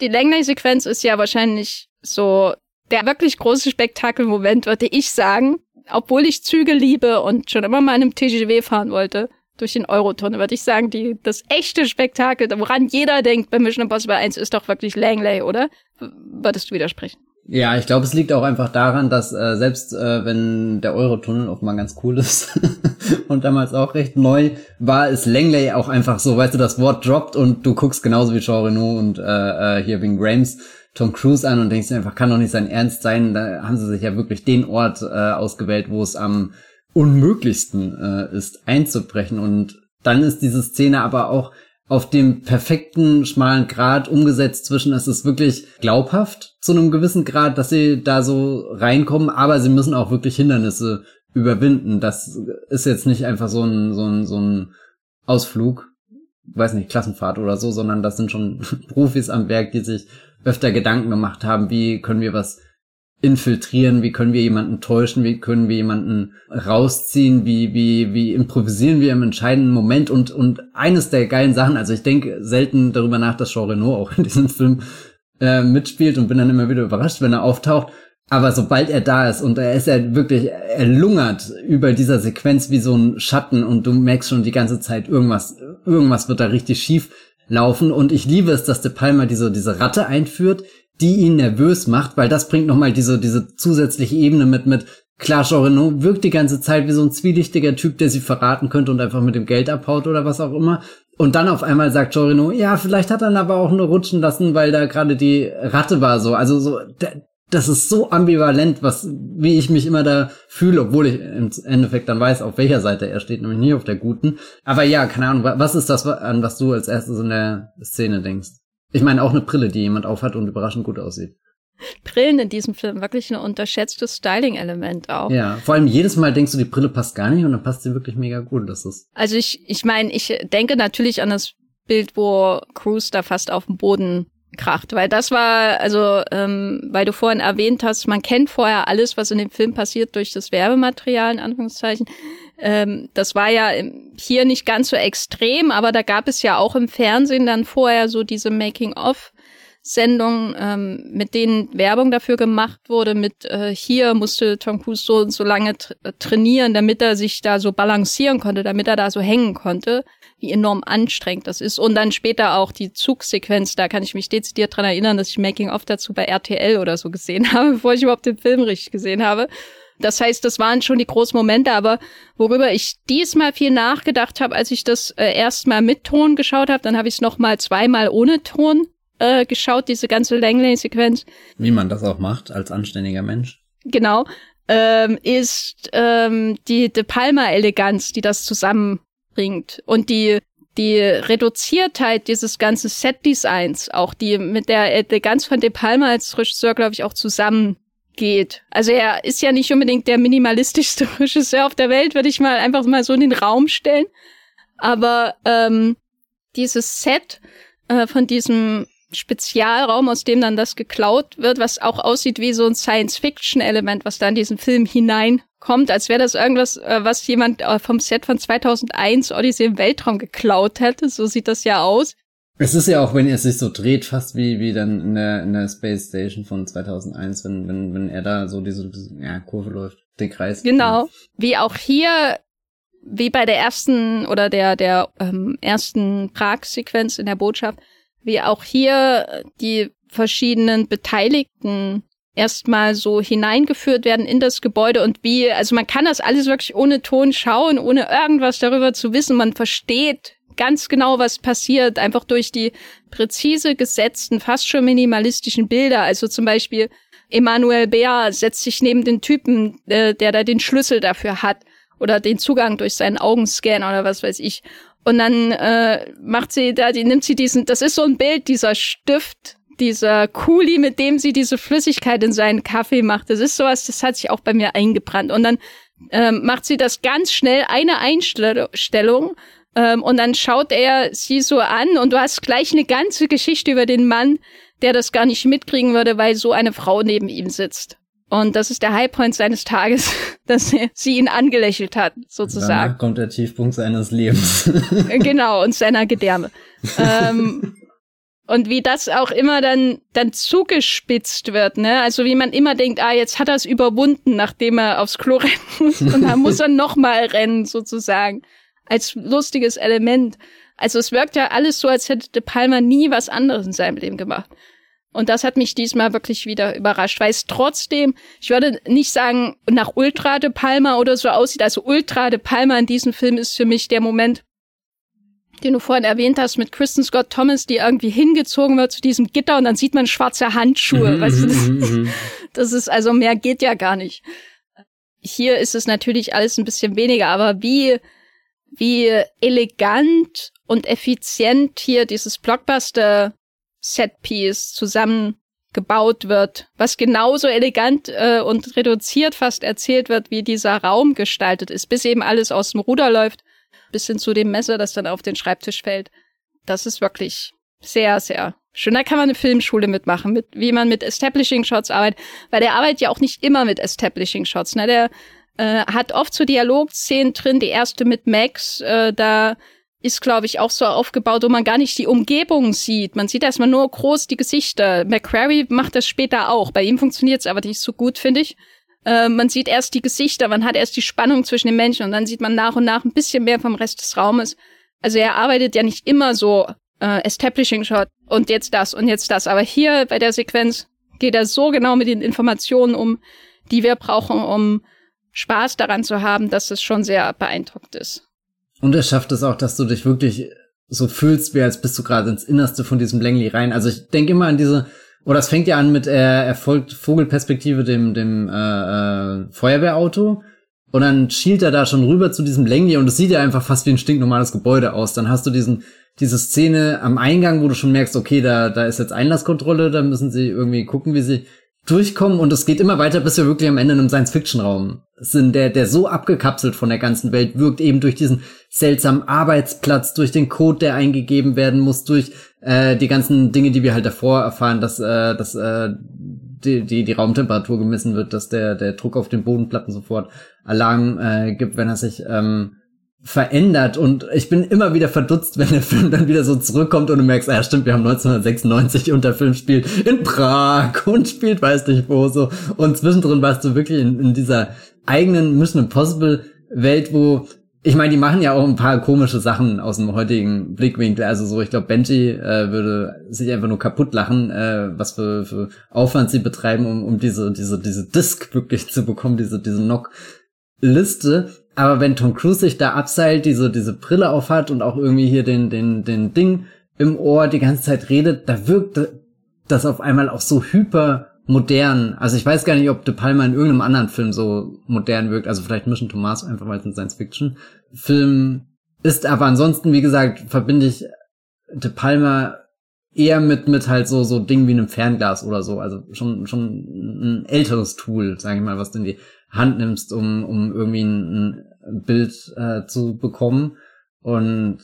Speaker 2: die Langley-Sequenz ist ja wahrscheinlich so der wirklich große Spektakelmoment, würde ich sagen. Obwohl ich Züge liebe und schon immer mal in einem TGW fahren wollte, durch den Eurotunnel, würde ich sagen, die, das echte Spektakel, woran jeder denkt bei Mission Impossible 1, ist doch wirklich Langley, oder? Würdest du widersprechen?
Speaker 1: Ja, ich glaube, es liegt auch einfach daran, dass äh, selbst äh, wenn der Eurotunnel offenbar ganz cool ist und damals auch recht neu war, ist Langley auch einfach so, weißt du, das Wort droppt und du guckst genauso wie Jean Reno und äh, äh, hier wegen Grames Tom Cruise an und denkst dir einfach, kann doch nicht sein Ernst sein. Da haben sie sich ja wirklich den Ort äh, ausgewählt, wo es am unmöglichsten äh, ist, einzubrechen. Und dann ist diese Szene aber auch auf dem perfekten schmalen Grad umgesetzt zwischen, es ist wirklich glaubhaft zu einem gewissen Grad, dass sie da so reinkommen, aber sie müssen auch wirklich Hindernisse überwinden. Das ist jetzt nicht einfach so ein, so ein, so ein Ausflug, weiß nicht, Klassenfahrt oder so, sondern das sind schon Profis am Werk, die sich öfter Gedanken gemacht haben, wie können wir was infiltrieren, wie können wir jemanden täuschen, wie können wir jemanden rausziehen, wie, wie, wie improvisieren wir im entscheidenden Moment und, und eines der geilen Sachen, also ich denke selten darüber nach, dass Jean Reno auch in diesem Film äh, mitspielt und bin dann immer wieder überrascht, wenn er auftaucht, aber sobald er da ist und er ist ja wirklich, er lungert über dieser Sequenz wie so ein Schatten und du merkst schon die ganze Zeit, irgendwas, irgendwas wird da richtig schief laufen. Und ich liebe es, dass De Palma diese, diese Ratte einführt, die ihn nervös macht, weil das bringt nochmal diese, diese zusätzliche Ebene mit, mit, klar, Jean wirkt die ganze Zeit wie so ein zwielichtiger Typ, der sie verraten könnte und einfach mit dem Geld abhaut oder was auch immer. Und dann auf einmal sagt Jean Reno, ja, vielleicht hat er dann aber auch nur rutschen lassen, weil da gerade die Ratte war so. Also so, das ist so ambivalent, was, wie ich mich immer da fühle, obwohl ich im Endeffekt dann weiß, auf welcher Seite er steht, nämlich nie auf der guten. Aber ja, keine Ahnung, was ist das, an was du als erstes in der Szene denkst? Ich meine auch eine Brille, die jemand aufhat und überraschend gut aussieht.
Speaker 2: Brillen in diesem Film wirklich ein unterschätztes Styling-Element auch.
Speaker 1: Ja, vor allem jedes Mal denkst du, die Brille passt gar nicht und dann passt sie wirklich mega gut. Das ist.
Speaker 2: Also ich, ich meine, ich denke natürlich an das Bild, wo Cruz da fast auf dem Boden kracht, weil das war, also, ähm, weil du vorhin erwähnt hast, man kennt vorher alles, was in dem Film passiert durch das Werbematerial, in Anführungszeichen. Ähm, das war ja hier nicht ganz so extrem, aber da gab es ja auch im Fernsehen dann vorher so diese Making-of Sendungen, ähm, mit denen Werbung dafür gemacht wurde, mit äh, hier musste Tom Cruise so und so lange tra trainieren, damit er sich da so balancieren konnte, damit er da so hängen konnte, wie enorm anstrengend das ist. Und dann später auch die Zugsequenz, da kann ich mich dezidiert dran erinnern, dass ich Making-of dazu bei RTL oder so gesehen habe, bevor ich überhaupt den Film richtig gesehen habe. Das heißt, das waren schon die großen Momente, aber worüber ich diesmal viel nachgedacht habe, als ich das äh, erstmal mit Ton geschaut habe, dann habe ich es noch mal zweimal ohne Ton äh, geschaut, diese ganze Langley-Sequenz.
Speaker 1: Wie man das auch macht als anständiger Mensch.
Speaker 2: Genau. Ähm, ist ähm, die De Palma-Eleganz, die das zusammenbringt. Und die die Reduziertheit dieses ganzen Set-Designs, auch die mit der Eleganz von De Palma als Regisseur, glaube ich, auch zusammengeht. Also er ist ja nicht unbedingt der minimalistischste Regisseur auf der Welt, würde ich mal einfach mal so in den Raum stellen. Aber ähm, dieses Set äh, von diesem Spezialraum, aus dem dann das geklaut wird, was auch aussieht wie so ein Science-Fiction-Element, was da in diesen Film hineinkommt, als wäre das irgendwas, äh, was jemand äh, vom Set von 2001 Odyssey im Weltraum geklaut hätte. So sieht das ja aus.
Speaker 1: Es ist ja auch, wenn er sich so dreht, fast wie, wie dann in der, in der Space Station von 2001, wenn, wenn, wenn er da so diese, diese ja, Kurve läuft, den Kreis.
Speaker 2: Genau. Wie auch hier, wie bei der ersten oder der, der ähm, ersten Prag-Sequenz in der Botschaft, wie auch hier die verschiedenen Beteiligten erstmal so hineingeführt werden in das Gebäude und wie, also man kann das alles wirklich ohne Ton schauen, ohne irgendwas darüber zu wissen. Man versteht ganz genau, was passiert, einfach durch die präzise gesetzten, fast schon minimalistischen Bilder. Also zum Beispiel Emmanuel Bär setzt sich neben den Typen, äh, der da den Schlüssel dafür hat oder den Zugang durch seinen Augenscan oder was weiß ich. Und dann äh, macht sie da, die nimmt sie diesen, das ist so ein Bild, dieser Stift, dieser Kuli, mit dem sie diese Flüssigkeit in seinen Kaffee macht. Das ist sowas, das hat sich auch bei mir eingebrannt. Und dann ähm, macht sie das ganz schnell, eine Einstellung, ähm, und dann schaut er sie so an und du hast gleich eine ganze Geschichte über den Mann, der das gar nicht mitkriegen würde, weil so eine Frau neben ihm sitzt. Und das ist der Highpoint seines Tages, dass sie ihn angelächelt hat, sozusagen. Danach
Speaker 1: kommt der Tiefpunkt seines Lebens.
Speaker 2: genau, und seiner Gedärme. ähm, und wie das auch immer dann, dann zugespitzt wird, ne? Also wie man immer denkt, ah, jetzt hat er es überwunden, nachdem er aufs Klo rennen muss. Und dann muss er nochmal rennen, sozusagen. Als lustiges Element. Also es wirkt ja alles so, als hätte De Palma nie was anderes in seinem Leben gemacht. Und das hat mich diesmal wirklich wieder überrascht, weil es trotzdem, ich würde nicht sagen, nach Ultra de Palma oder so aussieht. Also Ultra de Palma in diesem Film ist für mich der Moment, den du vorhin erwähnt hast mit Kristen Scott Thomas, die irgendwie hingezogen wird zu diesem Gitter und dann sieht man schwarze Handschuhe. Mhm, weißt du, das, mhm, mhm. das ist also mehr geht ja gar nicht. Hier ist es natürlich alles ein bisschen weniger, aber wie, wie elegant und effizient hier dieses Blockbuster Setpiece zusammengebaut wird, was genauso elegant äh, und reduziert fast erzählt wird, wie dieser Raum gestaltet ist, bis eben alles aus dem Ruder läuft, bis hin zu dem Messer, das dann auf den Schreibtisch fällt. Das ist wirklich sehr, sehr schön. Da kann man eine Filmschule mitmachen, mit, wie man mit Establishing Shots arbeitet, weil der arbeitet ja auch nicht immer mit Establishing Shots. Ne? Der äh, hat oft so Dialogszenen drin, die erste mit Max, äh, da ist, glaube ich, auch so aufgebaut, wo man gar nicht die Umgebung sieht. Man sieht erstmal nur groß die Gesichter. McQuarrie macht das später auch. Bei ihm funktioniert es aber nicht so gut, finde ich. Äh, man sieht erst die Gesichter, man hat erst die Spannung zwischen den Menschen und dann sieht man nach und nach ein bisschen mehr vom Rest des Raumes. Also er arbeitet ja nicht immer so äh, Establishing Shot und jetzt das und jetzt das. Aber hier bei der Sequenz geht er so genau mit den Informationen um, die wir brauchen, um Spaß daran zu haben, dass es schon sehr beeindruckend ist.
Speaker 1: Und er schafft es auch, dass du dich wirklich so fühlst, wie als bist du gerade ins Innerste von diesem Langley rein. Also ich denke immer an diese, oder es fängt ja an mit, er, er folgt Vogelperspektive dem, dem äh, äh, Feuerwehrauto und dann schielt er da schon rüber zu diesem Langley und es sieht ja einfach fast wie ein stinknormales Gebäude aus. Dann hast du diesen, diese Szene am Eingang, wo du schon merkst, okay, da, da ist jetzt Einlasskontrolle, da müssen sie irgendwie gucken, wie sie durchkommen und es geht immer weiter, bis wir wirklich am Ende in einem Science-Fiction-Raum sind, der, der so abgekapselt von der ganzen Welt wirkt, eben durch diesen seltsamen Arbeitsplatz, durch den Code, der eingegeben werden muss, durch äh, die ganzen Dinge, die wir halt davor erfahren, dass, äh, dass äh, die, die, die Raumtemperatur gemessen wird, dass der, der Druck auf den Bodenplatten sofort Alarm äh, gibt, wenn er sich ähm, verändert und ich bin immer wieder verdutzt, wenn der Film dann wieder so zurückkommt und du merkst, ah ja stimmt, wir haben 1996 und der Film spielt in Prag und spielt weiß nicht wo so und zwischendrin warst du wirklich in, in dieser eigenen Mission Impossible Welt, wo ich meine, die machen ja auch ein paar komische Sachen aus dem heutigen Blickwinkel. Also so, ich glaube, Benji äh, würde sich einfach nur kaputt lachen, äh, was für, für Aufwand sie betreiben, um, um diese, diese, diese Disc wirklich zu bekommen, diese, diese Knock-Liste. Aber wenn Tom Cruise sich da abseilt, diese, diese Brille aufhat und auch irgendwie hier den, den, den Ding im Ohr die ganze Zeit redet, da wirkt das auf einmal auch so hyper modern. Also ich weiß gar nicht, ob De Palma in irgendeinem anderen Film so modern wirkt. Also vielleicht Mission Thomas, einfach weil es ein Science-Fiction-Film ist. Aber ansonsten, wie gesagt, verbinde ich De Palma eher mit, mit halt so, so Dingen wie einem Fernglas oder so. Also schon, schon ein älteres Tool, sage ich mal, was du in die Hand nimmst, um, um irgendwie ein, ein Bild äh, zu bekommen. Und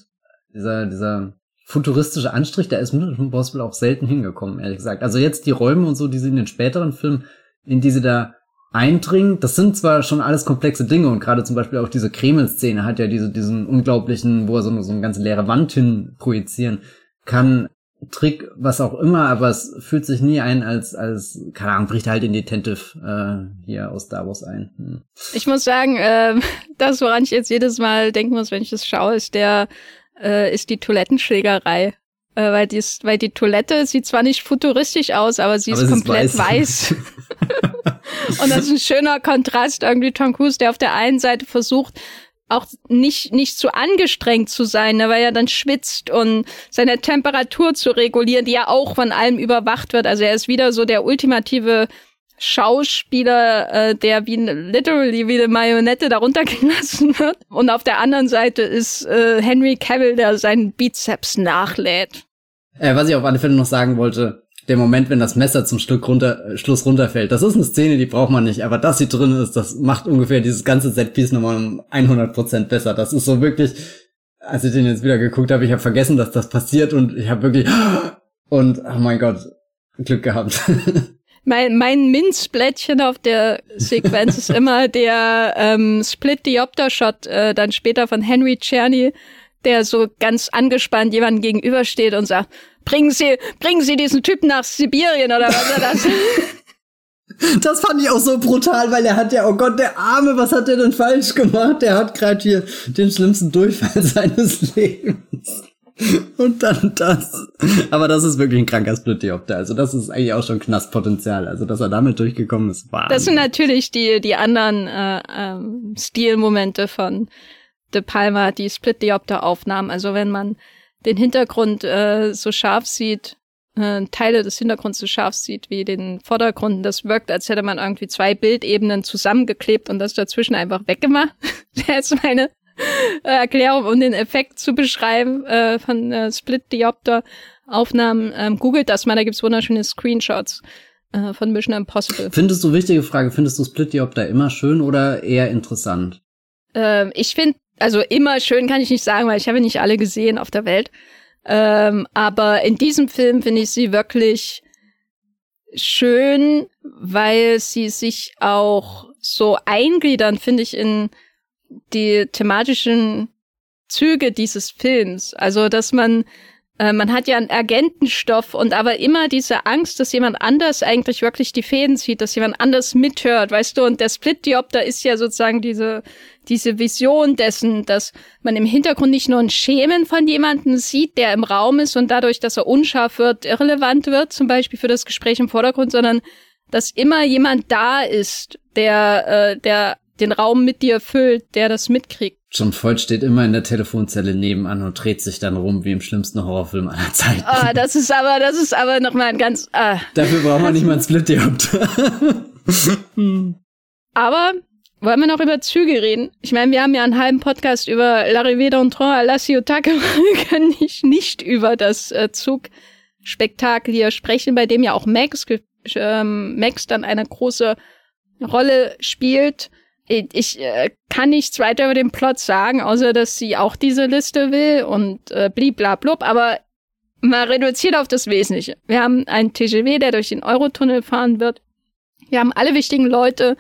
Speaker 1: dieser, dieser futuristische Anstrich, der ist mit Impossible auch selten hingekommen, ehrlich gesagt. Also jetzt die Räume und so, die sie in den späteren Filmen, in die sie da eindringen, das sind zwar schon alles komplexe Dinge und gerade zum Beispiel auch diese Kreml-Szene hat ja diese, diesen unglaublichen, wo er so, so eine ganze leere Wand hin projizieren kann, Trick, was auch immer, aber es fühlt sich nie ein als, als, keine Ahnung, bricht halt in Detective äh, hier aus Star Wars ein. Hm.
Speaker 2: Ich muss sagen, äh, das, woran ich jetzt jedes Mal denken muss, wenn ich das schaue, ist der äh, ist die Toilettenschlägerei. Äh, weil, die ist, weil die Toilette sieht zwar nicht futuristisch aus, aber sie aber ist komplett ist weiß. weiß. und das ist ein schöner Kontrast irgendwie Tom Cruise, der auf der einen Seite versucht, auch nicht, nicht zu angestrengt zu sein, ne, weil er dann schwitzt und seine Temperatur zu regulieren, die ja auch von allem überwacht wird. Also er ist wieder so der ultimative Schauspieler, äh, der wie literally wie eine Marionette darunter gelassen wird. Und auf der anderen Seite ist äh, Henry Cavill, der seinen Bizeps nachlädt.
Speaker 1: Äh, was ich auf alle Fälle noch sagen wollte, der Moment, wenn das Messer zum Stück runter, äh, Schluss runterfällt, das ist eine Szene, die braucht man nicht, aber dass sie drin ist, das macht ungefähr dieses ganze Setpiece nochmal um 100% besser. Das ist so wirklich, als ich den jetzt wieder geguckt habe, ich habe vergessen, dass das passiert und ich habe wirklich und oh mein Gott, Glück gehabt.
Speaker 2: Mein, mein Minzblättchen auf der Sequenz ist immer der ähm, Split-Diopter-Shot, äh, dann später von Henry Czerny, der so ganz angespannt jemandem gegenübersteht und sagt, bringen Sie, bringen Sie diesen Typen nach Sibirien oder was er das?
Speaker 1: Das fand ich auch so brutal, weil er hat ja, oh Gott, der Arme, was hat er denn falsch gemacht? Der hat gerade hier den schlimmsten Durchfall seines Lebens. Und dann das. Aber das ist wirklich ein kranker Split-Diopter. Also das ist eigentlich auch schon Knastpotenzial. Also dass er damit durchgekommen ist, war.
Speaker 2: Das sind natürlich die, die anderen äh, ähm, Stilmomente von De Palma, die Split-Diopter-Aufnahmen. Also wenn man den Hintergrund äh, so scharf sieht, äh, Teile des Hintergrunds so scharf sieht wie den Vordergrund, das wirkt, als hätte man irgendwie zwei Bildebenen zusammengeklebt und das dazwischen einfach weggemacht. das ist meine Erklärung, um den Effekt zu beschreiben äh, von äh, Split-Diopter-Aufnahmen. Ähm, googelt das mal, da gibt's wunderschöne Screenshots äh, von Mission Impossible.
Speaker 1: Findest du, wichtige Frage, findest du Split-Diopter immer schön oder eher interessant?
Speaker 2: Ähm, ich finde, also immer schön kann ich nicht sagen, weil ich habe nicht alle gesehen auf der Welt. Ähm, aber in diesem Film finde ich sie wirklich schön, weil sie sich auch so eingliedern, finde ich, in die thematischen Züge dieses Films. Also, dass man, äh, man hat ja einen Agentenstoff und aber immer diese Angst, dass jemand anders eigentlich wirklich die Fäden zieht, dass jemand anders mithört, weißt du, und der Split-Diopter ist ja sozusagen diese, diese Vision dessen, dass man im Hintergrund nicht nur ein Schemen von jemandem sieht, der im Raum ist und dadurch, dass er unscharf wird, irrelevant wird, zum Beispiel für das Gespräch im Vordergrund, sondern dass immer jemand da ist, der, äh, der den Raum mit dir füllt, der das mitkriegt.
Speaker 1: John Voight steht immer in der Telefonzelle nebenan und dreht sich dann rum wie im schlimmsten Horrorfilm aller Zeiten.
Speaker 2: Ah, das ist aber, das ist aber noch mal ein ganz. Ah.
Speaker 1: Dafür braucht man nicht mal ein split diopter
Speaker 2: aber wollen wir noch über Züge reden? Ich meine, wir haben ja einen halben Podcast über L'Arrivée d'Entrant à la Ciotake. Wir können nicht, nicht über das äh, Zugspektakel hier sprechen, bei dem ja auch Max, ähm, Max dann eine große Rolle spielt ich äh, kann nichts weiter über den Plot sagen, außer dass sie auch diese Liste will und äh, bliblablub, aber mal reduziert auf das Wesentliche. Wir haben einen TGW, der durch den Eurotunnel fahren wird. Wir haben alle wichtigen Leute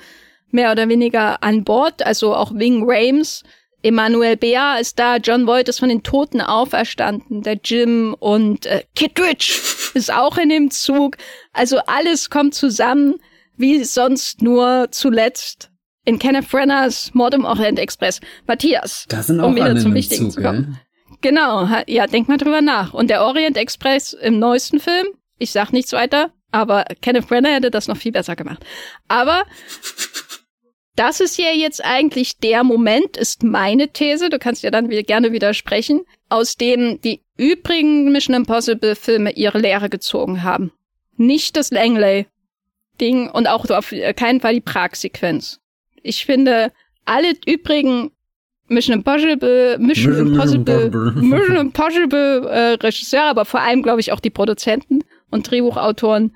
Speaker 2: mehr oder weniger an Bord, also auch Wing Rames Emanuel Bea ist da, John Voight ist von den Toten auferstanden, der Jim und äh, Rich ist auch in dem Zug. Also alles kommt zusammen, wie sonst nur zuletzt in Kenneth Brenners Mord im Orient Express. Matthias,
Speaker 1: da sind auch
Speaker 2: um wieder zum
Speaker 1: Wichtigen
Speaker 2: Zug, zu kommen. Genau, ja, denk mal drüber nach. Und der Orient Express im neuesten Film, ich sag nichts weiter, aber Kenneth Brenner hätte das noch viel besser gemacht. Aber das ist ja jetzt eigentlich der Moment, ist meine These, du kannst ja dann gerne widersprechen, aus dem die übrigen Mission Impossible Filme ihre Lehre gezogen haben. Nicht das Langley-Ding und auch auf keinen Fall die Prag-Sequenz. Ich finde, alle übrigen Mission Impossible, Mission, Mission Impossible, Mission Impossible äh, Regisseur, aber vor allem glaube ich auch die Produzenten und Drehbuchautoren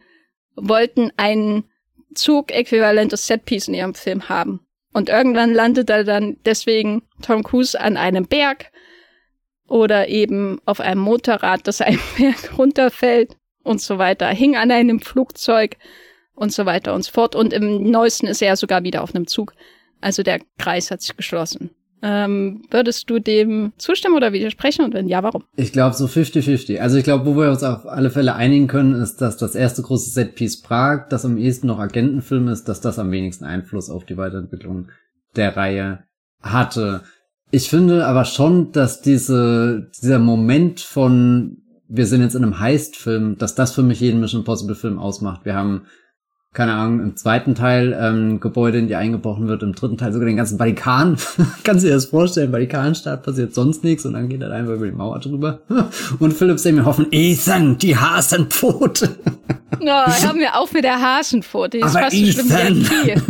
Speaker 2: wollten ein Zug-äquivalentes Setpiece in ihrem Film haben. Und irgendwann landet er dann deswegen Tom Cruise an einem Berg oder eben auf einem Motorrad, das einen Berg runterfällt und so weiter, hing an einem Flugzeug und so weiter und so fort. Und im neuesten ist er sogar wieder auf einem Zug. Also der Kreis hat sich geschlossen. Ähm, würdest du dem zustimmen oder widersprechen und wenn ja, warum?
Speaker 1: Ich glaube so 50-50. Also ich glaube, wo wir uns auf alle Fälle einigen können, ist, dass das erste große Setpiece Prag, das am ehesten noch Agentenfilm ist, dass das am wenigsten Einfluss auf die Weiterentwicklung der Reihe hatte. Ich finde aber schon, dass diese, dieser Moment von wir sind jetzt in einem Heist-Film, dass das für mich jeden Mission Impossible Film ausmacht. Wir haben keine Ahnung, im zweiten Teil ähm, Gebäude, in die eingebrochen wird, im dritten Teil sogar den ganzen Vatikan. Kannst du dir das vorstellen? Vatikanstaat passiert sonst nichts und dann geht er einfach über die Mauer drüber. und Philipp Seymour hoffen, Ethan, die Hasenpfote.
Speaker 2: No, haben wir auch mit der Hasenpfote. Die ist Aber fast Ethan. so schlimm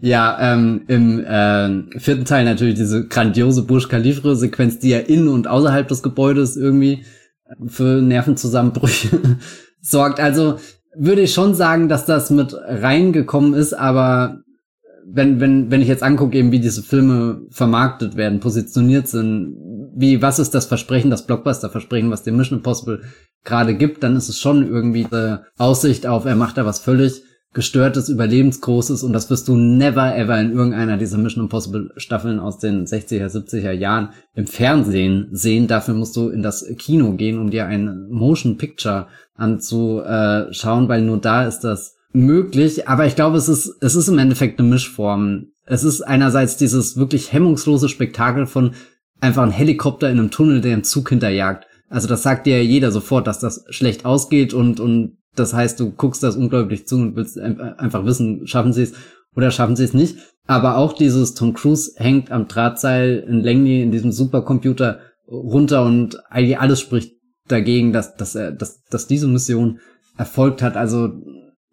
Speaker 1: wie Ja, ähm, im äh, vierten Teil natürlich diese grandiose Burj Khalifa-Sequenz, die ja in und außerhalb des Gebäudes irgendwie für Nervenzusammenbrüche sorgt. Also würde ich schon sagen, dass das mit reingekommen ist, aber wenn, wenn, wenn ich jetzt angucke, eben wie diese Filme vermarktet werden, positioniert sind, wie, was ist das Versprechen, das Blockbuster-Versprechen, was dem Mission Impossible gerade gibt, dann ist es schon irgendwie eine Aussicht auf, er macht da was völlig gestörtes, überlebensgroßes und das wirst du never ever in irgendeiner dieser Mission Impossible Staffeln aus den 60er, 70er Jahren im Fernsehen sehen. Dafür musst du in das Kino gehen, um dir ein Motion Picture anzuschauen, weil nur da ist das möglich. Aber ich glaube, es ist, es ist im Endeffekt eine Mischform. Es ist einerseits dieses wirklich hemmungslose Spektakel von einfach ein Helikopter in einem Tunnel, der einen Zug hinterjagt. Also das sagt dir ja jeder sofort, dass das schlecht ausgeht und, und das heißt, du guckst das unglaublich zu und willst einfach wissen, schaffen sie es oder schaffen sie es nicht. Aber auch dieses Tom Cruise hängt am Drahtseil in Langley in diesem Supercomputer runter und eigentlich alles spricht dagegen, dass, dass, er, dass, dass diese Mission erfolgt hat. Also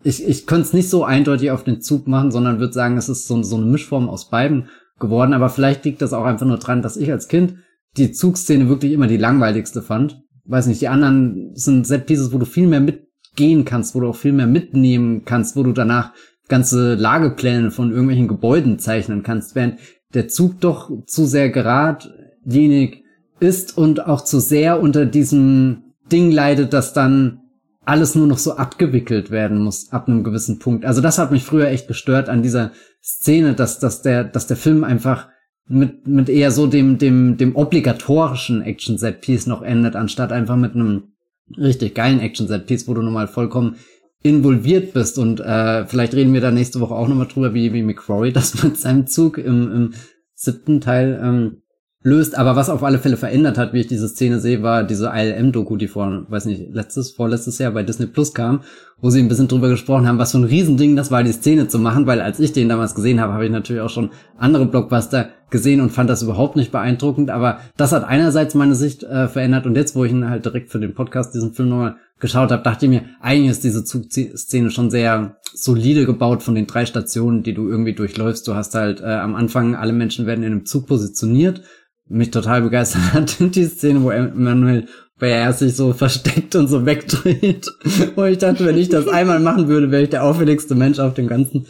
Speaker 1: ich, ich könnte es nicht so eindeutig auf den Zug machen, sondern würde sagen, es ist so, so eine Mischform aus beiden geworden. Aber vielleicht liegt das auch einfach nur dran, dass ich als Kind die Zugszene wirklich immer die langweiligste fand. Weiß nicht, die anderen sind Set-Pieces, wo du viel mehr mitgehen kannst, wo du auch viel mehr mitnehmen kannst, wo du danach ganze Lagepläne von irgendwelchen Gebäuden zeichnen kannst, während der Zug doch zu sehr geradlinig ist und auch zu sehr unter diesem Ding leidet, dass dann alles nur noch so abgewickelt werden muss ab einem gewissen Punkt. Also das hat mich früher echt gestört an dieser Szene, dass, dass der, dass der Film einfach mit, mit eher so dem, dem, dem obligatorischen Action-Set-Piece noch endet, anstatt einfach mit einem richtig geilen Action-Set-Piece, wo du nochmal vollkommen involviert bist. Und äh, vielleicht reden wir da nächste Woche auch nochmal drüber, wie, wie McCrory das mit seinem Zug im, im siebten Teil ähm, löst. Aber was auf alle Fälle verändert hat, wie ich diese Szene sehe, war diese ILM-Doku, die vor, weiß nicht, letztes, vorletztes Jahr bei Disney Plus kam, wo sie ein bisschen drüber gesprochen haben, was für ein Riesending das war, die Szene zu machen, weil als ich den damals gesehen habe, habe ich natürlich auch schon andere Blockbuster gesehen und fand das überhaupt nicht beeindruckend. Aber das hat einerseits meine Sicht äh, verändert und jetzt, wo ich ihn halt direkt für den Podcast diesen Film nochmal geschaut habe, dachte ich mir, eigentlich ist diese Zugszene schon sehr solide gebaut von den drei Stationen, die du irgendwie durchläufst. Du hast halt äh, am Anfang, alle Menschen werden in einem Zug positioniert mich total begeistert hat, die Szene, wo Emmanuel er sich so versteckt und so wegdreht. wo ich dachte, wenn ich das einmal machen würde, wäre ich der auffälligste Mensch auf dem ganzen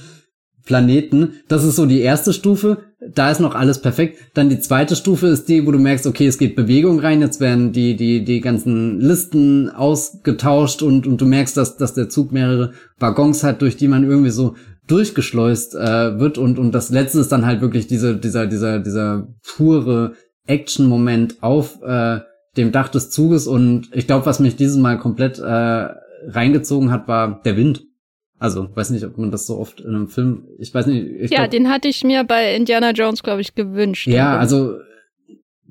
Speaker 1: Planeten. Das ist so die erste Stufe. Da ist noch alles perfekt. Dann die zweite Stufe ist die, wo du merkst, okay, es geht Bewegung rein. Jetzt werden die, die, die ganzen Listen ausgetauscht und, und du merkst, dass, dass der Zug mehrere Waggons hat, durch die man irgendwie so durchgeschleust äh, wird und und das letzte ist dann halt wirklich diese dieser dieser dieser pure Action Moment auf äh, dem Dach des Zuges und ich glaube was mich dieses Mal komplett äh, reingezogen hat war der Wind. Also weiß nicht ob man das so oft in einem Film ich weiß nicht ich
Speaker 2: ja
Speaker 1: glaub,
Speaker 2: den hatte ich mir bei Indiana Jones glaube ich gewünscht.
Speaker 1: Ja also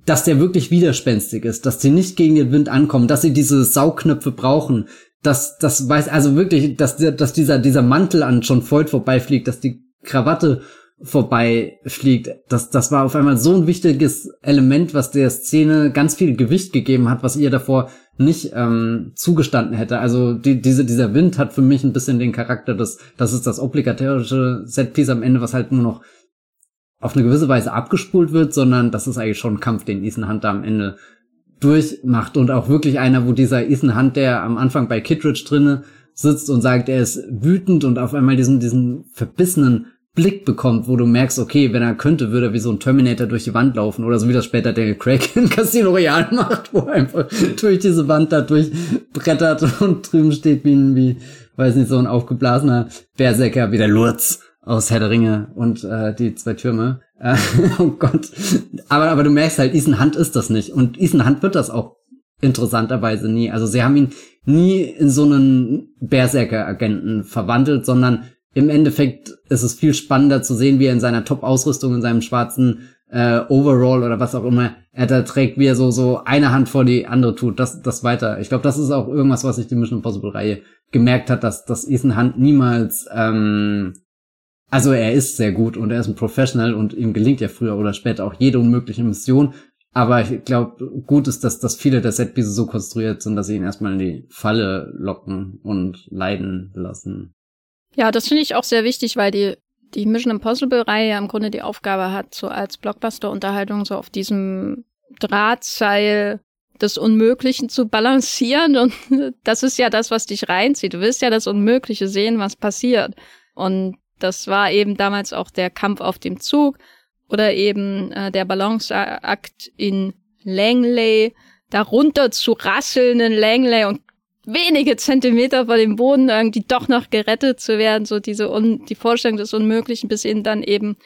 Speaker 1: dass der wirklich widerspenstig ist, dass sie nicht gegen den Wind ankommen, dass sie diese Sauknöpfe brauchen, dass das weiß also wirklich, dass dass dieser dieser Mantel an schon Voigt vorbeifliegt, dass die Krawatte vorbeifliegt. Das das war auf einmal so ein wichtiges Element, was der Szene ganz viel Gewicht gegeben hat, was ihr davor nicht ähm, zugestanden hätte. Also die, diese, dieser Wind hat für mich ein bisschen den Charakter des, das ist das obligatorische Setpiece am Ende, was halt nur noch auf eine gewisse Weise abgespult wird, sondern das ist eigentlich schon ein Kampf, den Ethan Hunter am Ende durchmacht und auch wirklich einer, wo dieser Ethan Hunt, der am Anfang bei Kittredge drinne sitzt und sagt, er ist wütend und auf einmal diesen, diesen verbissenen Blick bekommt, wo du merkst, okay, wenn er könnte, würde er wie so ein Terminator durch die Wand laufen oder so wie das später Daniel Craig in Casino Royale macht, wo er einfach durch diese Wand da durchbrettert und drüben steht wie ein, wie, weiß nicht, so ein aufgeblasener Berserker wie der Lurz aus Herr der Ringe und äh, die zwei Türme. Äh, oh Gott. Aber, aber du merkst halt, Ethan Hunt ist das nicht. Und Ethan Hunt wird das auch interessanterweise nie. Also sie haben ihn nie in so einen Berserker-Agenten verwandelt, sondern im Endeffekt ist es viel spannender zu sehen, wie er in seiner Top-Ausrüstung, in seinem schwarzen äh, Overall oder was auch immer er da trägt, wie er so so eine Hand vor die andere tut, das das weiter. Ich glaube, das ist auch irgendwas, was sich die Mission Impossible Reihe gemerkt hat, dass dass Ethan Hunt niemals ähm, also er ist sehr gut und er ist ein Professional und ihm gelingt ja früher oder später auch jede unmögliche Mission. Aber ich glaube, gut ist, dass, dass viele der Setpieces so konstruiert sind, dass sie ihn erstmal in die Falle locken und leiden lassen.
Speaker 2: Ja, das finde ich auch sehr wichtig, weil die, die Mission Impossible-Reihe ja im Grunde die Aufgabe hat, so als Blockbuster-Unterhaltung so auf diesem Drahtseil des Unmöglichen zu balancieren. Und das ist ja das, was dich reinzieht. Du willst ja das Unmögliche sehen, was passiert. Und das war eben damals auch der Kampf auf dem Zug oder eben äh, der Balanceakt in Langley, darunter zu rasseln in Langley und wenige Zentimeter vor dem Boden irgendwie doch noch gerettet zu werden, so diese un die Vorstellung des Unmöglichen bis hin dann eben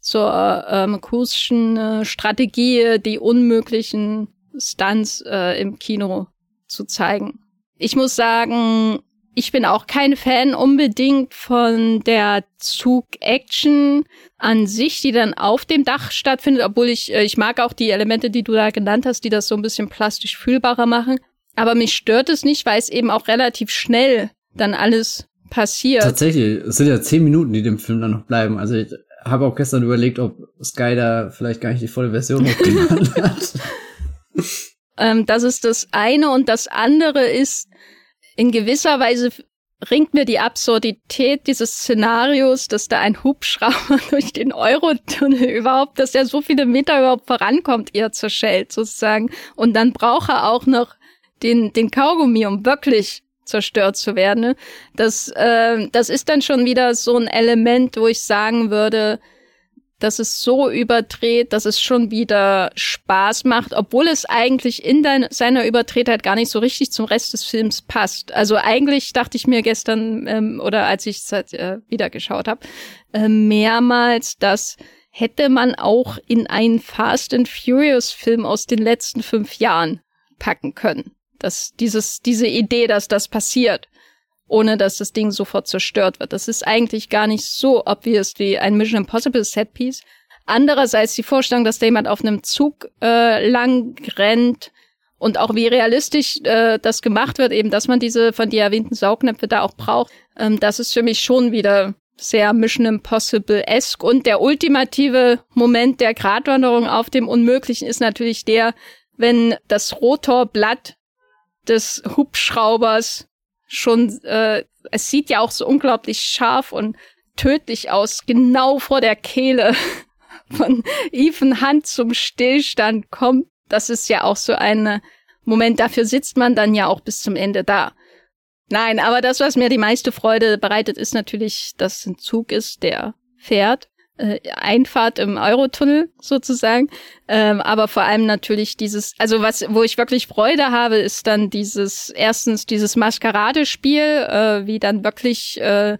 Speaker 2: zur ähm, kurschen äh, Strategie, die unmöglichen Stunts äh, im Kino zu zeigen. Ich muss sagen, ich bin auch kein Fan unbedingt von der Zug-Action an sich, die dann auf dem Dach stattfindet, obwohl ich, äh, ich mag auch die Elemente, die du da genannt hast, die das so ein bisschen plastisch fühlbarer machen. Aber mich stört es nicht, weil es eben auch relativ schnell dann alles passiert.
Speaker 1: Tatsächlich, es sind ja zehn Minuten, die dem Film dann noch bleiben. Also ich habe auch gestern überlegt, ob Sky da vielleicht gar nicht die volle Version hochgeladen hat.
Speaker 2: ähm, das ist das eine und das andere ist, in gewisser Weise ringt mir die Absurdität dieses Szenarios, dass da ein Hubschrauber durch den Eurotunnel überhaupt, dass er so viele Meter überhaupt vorankommt, eher zerschellt sozusagen. Und dann braucht er auch noch den, den Kaugummi, um wirklich zerstört zu werden. Ne? Das, äh, das ist dann schon wieder so ein Element, wo ich sagen würde, dass es so überdreht, dass es schon wieder Spaß macht, obwohl es eigentlich in dein, seiner Übertretheit gar nicht so richtig zum Rest des Films passt. Also eigentlich dachte ich mir gestern ähm, oder als ich es halt, äh, wieder geschaut habe, äh, mehrmals, dass hätte man auch in einen Fast and Furious Film aus den letzten fünf Jahren packen können. Dass dieses, diese Idee, dass das passiert ohne dass das Ding sofort zerstört wird. Das ist eigentlich gar nicht so obvious wie ein Mission Impossible Setpiece. Andererseits die Vorstellung, dass da jemand auf einem Zug äh, lang rennt und auch wie realistisch äh, das gemacht wird, eben, dass man diese von dir erwähnten Saugnäpfe da auch braucht, ähm, das ist für mich schon wieder sehr Mission Impossible-esque. Und der ultimative Moment der Gratwanderung auf dem Unmöglichen ist natürlich der, wenn das Rotorblatt des Hubschraubers schon, äh, es sieht ja auch so unglaublich scharf und tödlich aus, genau vor der Kehle von Ethan Hand zum Stillstand kommt. Das ist ja auch so ein Moment, dafür sitzt man dann ja auch bis zum Ende da. Nein, aber das, was mir die meiste Freude bereitet, ist natürlich, dass ein Zug ist, der fährt äh, Einfahrt im Eurotunnel sozusagen. Ähm, aber vor allem natürlich dieses, also was, wo ich wirklich Freude habe, ist dann dieses, erstens dieses Maskeradespiel, äh, wie dann wirklich äh, äh,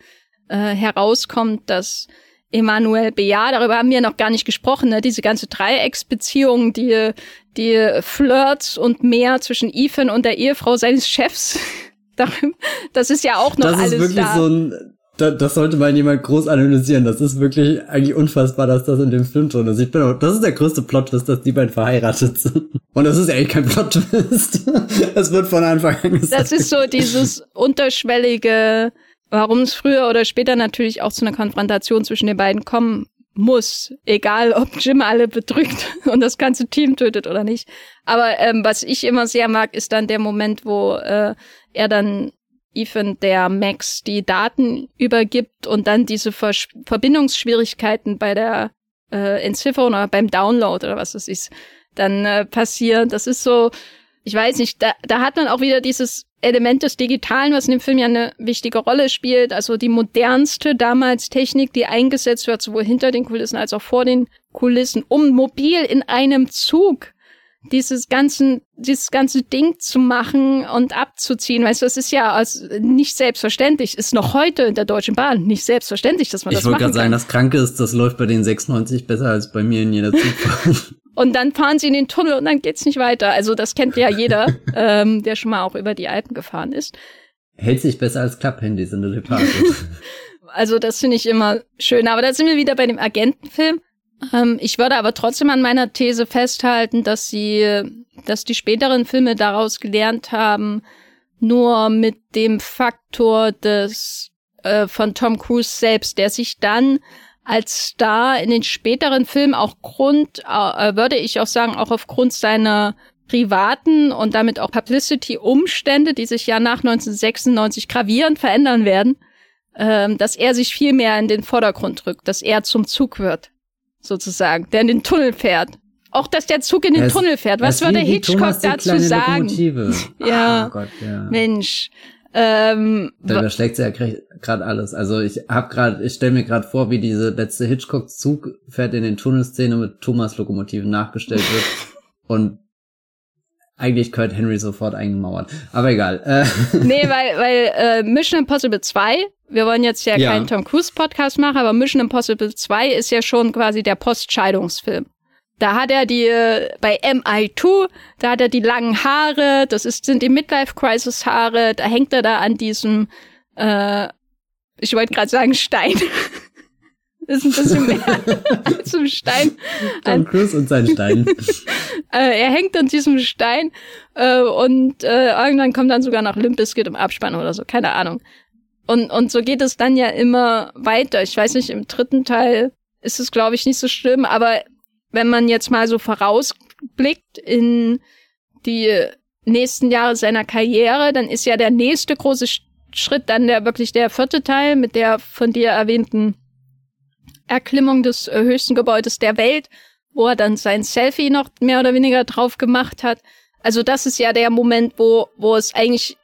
Speaker 2: herauskommt, dass Emanuel Beat, darüber haben wir noch gar nicht gesprochen, ne? diese ganze Dreiecksbeziehung, die, die Flirts und mehr zwischen Ethan und der Ehefrau seines Chefs. das ist ja auch noch
Speaker 1: das
Speaker 2: alles
Speaker 1: ist wirklich
Speaker 2: da.
Speaker 1: so ein das sollte mal jemand groß analysieren. Das ist wirklich eigentlich unfassbar, dass das in dem Film drin ist. Ich bin auch, das ist der größte Plot-Twist, dass die beiden verheiratet sind. Und das ist eigentlich kein Plot-Twist. Es wird von Anfang an gesagt.
Speaker 2: Das ist so dieses unterschwellige, warum es früher oder später natürlich auch zu einer Konfrontation zwischen den beiden kommen muss, egal ob Jim alle bedrückt und das ganze Team tötet oder nicht. Aber ähm, was ich immer sehr mag, ist dann der Moment, wo äh, er dann Ethan der Max die Daten übergibt und dann diese Ver Verbindungsschwierigkeiten bei der äh, Entzifferung oder beim Download oder was das ist, dann äh, passieren. Das ist so, ich weiß nicht, da, da hat man auch wieder dieses Element des Digitalen, was in dem Film ja eine wichtige Rolle spielt. Also die modernste damals Technik, die eingesetzt wird, sowohl hinter den Kulissen als auch vor den Kulissen, um mobil in einem Zug dieses ganzen, dieses ganze Ding zu machen und abzuziehen. Weißt du, das ist ja als nicht selbstverständlich. Ist noch heute in der Deutschen Bahn nicht selbstverständlich, dass man
Speaker 1: ich
Speaker 2: das machen
Speaker 1: Ich wollte gerade sagen, das Kranke ist, das läuft bei den 96 besser als bei mir in jeder Zugfahrt.
Speaker 2: und dann fahren sie in den Tunnel und dann geht's nicht weiter. Also das kennt ja jeder, ähm, der schon mal auch über die Alpen gefahren ist.
Speaker 1: Hält sich besser als Klapphandys in der Departure.
Speaker 2: also das finde ich immer schön. Aber da sind wir wieder bei dem Agentenfilm. Ähm, ich würde aber trotzdem an meiner These festhalten, dass sie, dass die späteren Filme daraus gelernt haben, nur mit dem Faktor des äh, von Tom Cruise selbst, der sich dann als Star in den späteren Filmen auch Grund, äh, würde ich auch sagen, auch aufgrund seiner privaten und damit auch Publicity-Umstände, die sich ja nach 1996 gravierend verändern werden, äh, dass er sich viel mehr in den Vordergrund rückt, dass er zum Zug wird sozusagen, der in den Tunnel fährt. Auch, dass der Zug in den
Speaker 1: Es-
Speaker 2: Tunnel fährt. Was
Speaker 1: Das
Speaker 2: würde Hitchcock
Speaker 1: Thomas
Speaker 2: dazu sagen?
Speaker 1: Lokomotive.
Speaker 2: Ja.
Speaker 1: Oh Gott, ja.
Speaker 2: Mensch. Ähm,
Speaker 1: Da überschlägt sie ja gerade alles. Also ich hab gerade, ich stelle mir gerade vor, wie diese letzte Hitchcock-Zug fährt in den Tunnelszene mit Thomas Lokomotiven nachgestellt wird und eigentlich Kurt Henry sofort eingemauert. Aber egal. Äh,
Speaker 2: nee, weil, weil äh, Mission Impossible 2, wir wollen jetzt ja,
Speaker 1: Ja.
Speaker 2: keinen Tom Cruise Podcast machen, aber Mission Impossible 2 ist ja schon quasi der Postscheidungsfilm. Da hat er die, äh, bei MI2, da hat er die langen Haare, das ist, sind die Midlife-Crisis-Haare, da hängt er da an diesem, äh, ich wollte gerade sagen Stein. ist ein bisschen mehr zum Stein.
Speaker 1: Tom Cruise und sein Stein.
Speaker 2: Äh, er hängt an diesem Stein äh, und äh, irgendwann kommt dann sogar noch Limp Bizkit im Abspann oder so, keine Ahnung. Und, und so geht es dann ja immer weiter. Ich weiß nicht, im dritten Teil ist es, glaube ich, nicht so schlimm, aber wenn man jetzt mal so vorausblickt in die nächsten Jahre seiner Karriere, dann ist ja der nächste große Sch- Schritt dann der wirklich der vierte Teil mit der von dir erwähnten Erklimmung des äh, höchsten Gebäudes der Welt, wo er dann sein Selfie noch mehr oder weniger drauf gemacht hat. Also das ist ja der Moment, wo, wo es eigentlich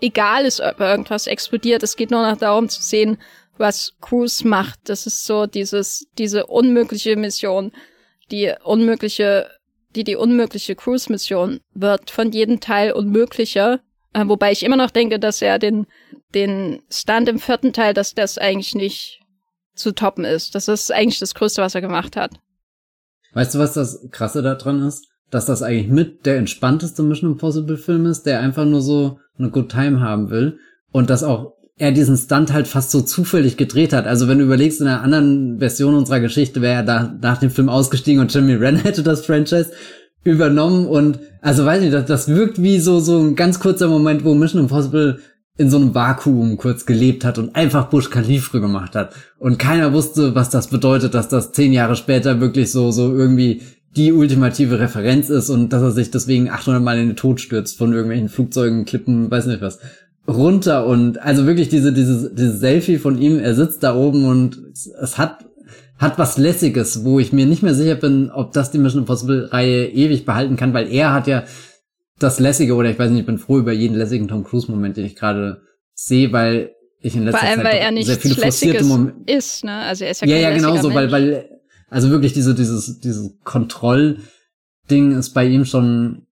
Speaker 2: egal ist, ob irgendwas explodiert. Es geht nur noch darum zu sehen, was Cruise macht. Das ist so dieses, diese unmögliche Mission, die unmögliche, die die unmögliche Cruise-Mission wird von jedem Teil unmöglicher. Äh, wobei ich immer noch denke, dass er den, den Stunt im vierten Teil, dass das eigentlich nicht zu toppen ist. Das ist eigentlich das Größte, was er gemacht hat.
Speaker 1: Weißt du, was das Krasse da dran ist? Dass das eigentlich mit der entspannteste Mission Impossible Film ist, der einfach nur so eine Good Time haben will. Und dass auch er diesen Stunt halt fast so zufällig gedreht hat. Also wenn du überlegst, in einer anderen Version unserer Geschichte wäre er da nach dem Film ausgestiegen und Jimmy Wren hätte das Franchise übernommen und also weiß nicht, das, das wirkt wie so so ein ganz kurzer Moment, wo Mission Impossible in so einem Vakuum kurz gelebt hat und einfach Bush Khalifa gemacht hat. Und keiner wusste, was das bedeutet, dass das zehn Jahre später wirklich so so irgendwie die ultimative Referenz ist und dass er sich deswegen 800 Mal in den Tod stürzt von irgendwelchen Flugzeugen, Klippen, weiß nicht was. Runter und also wirklich diese diese diese Selfie von ihm, er sitzt da oben und es, es hat hat was lässiges, wo ich mir nicht mehr sicher bin, ob das die Mission Impossible Reihe ewig behalten kann, weil er hat ja das lässige oder ich weiß nicht, ich bin froh über jeden lässigen Tom Cruise Moment, den ich gerade sehe, weil ich in letzter
Speaker 2: Vor allem,
Speaker 1: Zeit
Speaker 2: weil er nicht
Speaker 1: sehr viele
Speaker 2: lässiges
Speaker 1: Momente
Speaker 2: ist, ne? Also er ist ja
Speaker 1: ja, ja, genau so, weil, weil, also wirklich diese, dieses, dieses Kontrollding ist bei ihm schon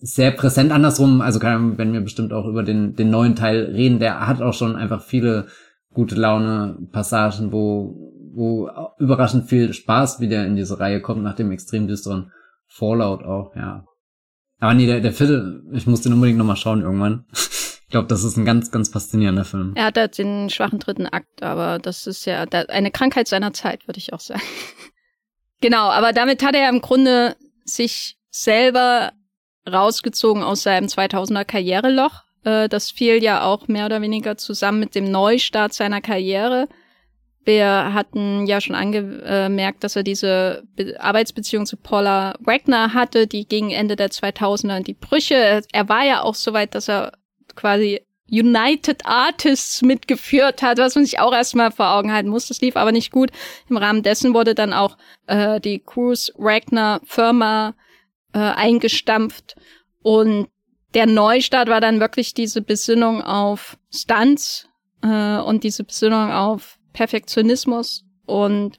Speaker 1: sehr präsent. Andersrum, also kann, wenn wir bestimmt auch über den, den neuen Teil reden, der hat auch schon einfach viele gute Laune Passagen, wo, wo überraschend viel Spaß wieder in diese Reihe kommt, nach dem extrem düsteren Fallout auch, ja. Aber nee, der, der Viertel, ich muss den unbedingt nochmal schauen irgendwann. ich glaube, das ist ein ganz, ganz faszinierender Film.
Speaker 2: Er hat halt den schwachen dritten Akt, aber das ist ja eine Krankheit seiner Zeit, würde ich auch sagen. genau, aber damit hat er im Grunde sich selber rausgezogen aus seinem 2000er Karriereloch. Äh, das fiel ja auch mehr oder weniger zusammen mit dem Neustart seiner Karriere. Wir hatten ja schon angemerkt, dass er diese Be Arbeitsbeziehung zu Paula Wagner hatte, die gegen Ende der 2000er in die Brüche. Er war ja auch so weit, dass er quasi United Artists mitgeführt hat, was man sich auch erstmal vor Augen halten muss. Das lief aber nicht gut. Im Rahmen dessen wurde dann auch äh, die Cruise Wagner Firma äh, eingestampft und der Neustart war dann wirklich diese Besinnung auf Stunts äh, und diese Besinnung auf Perfektionismus. Und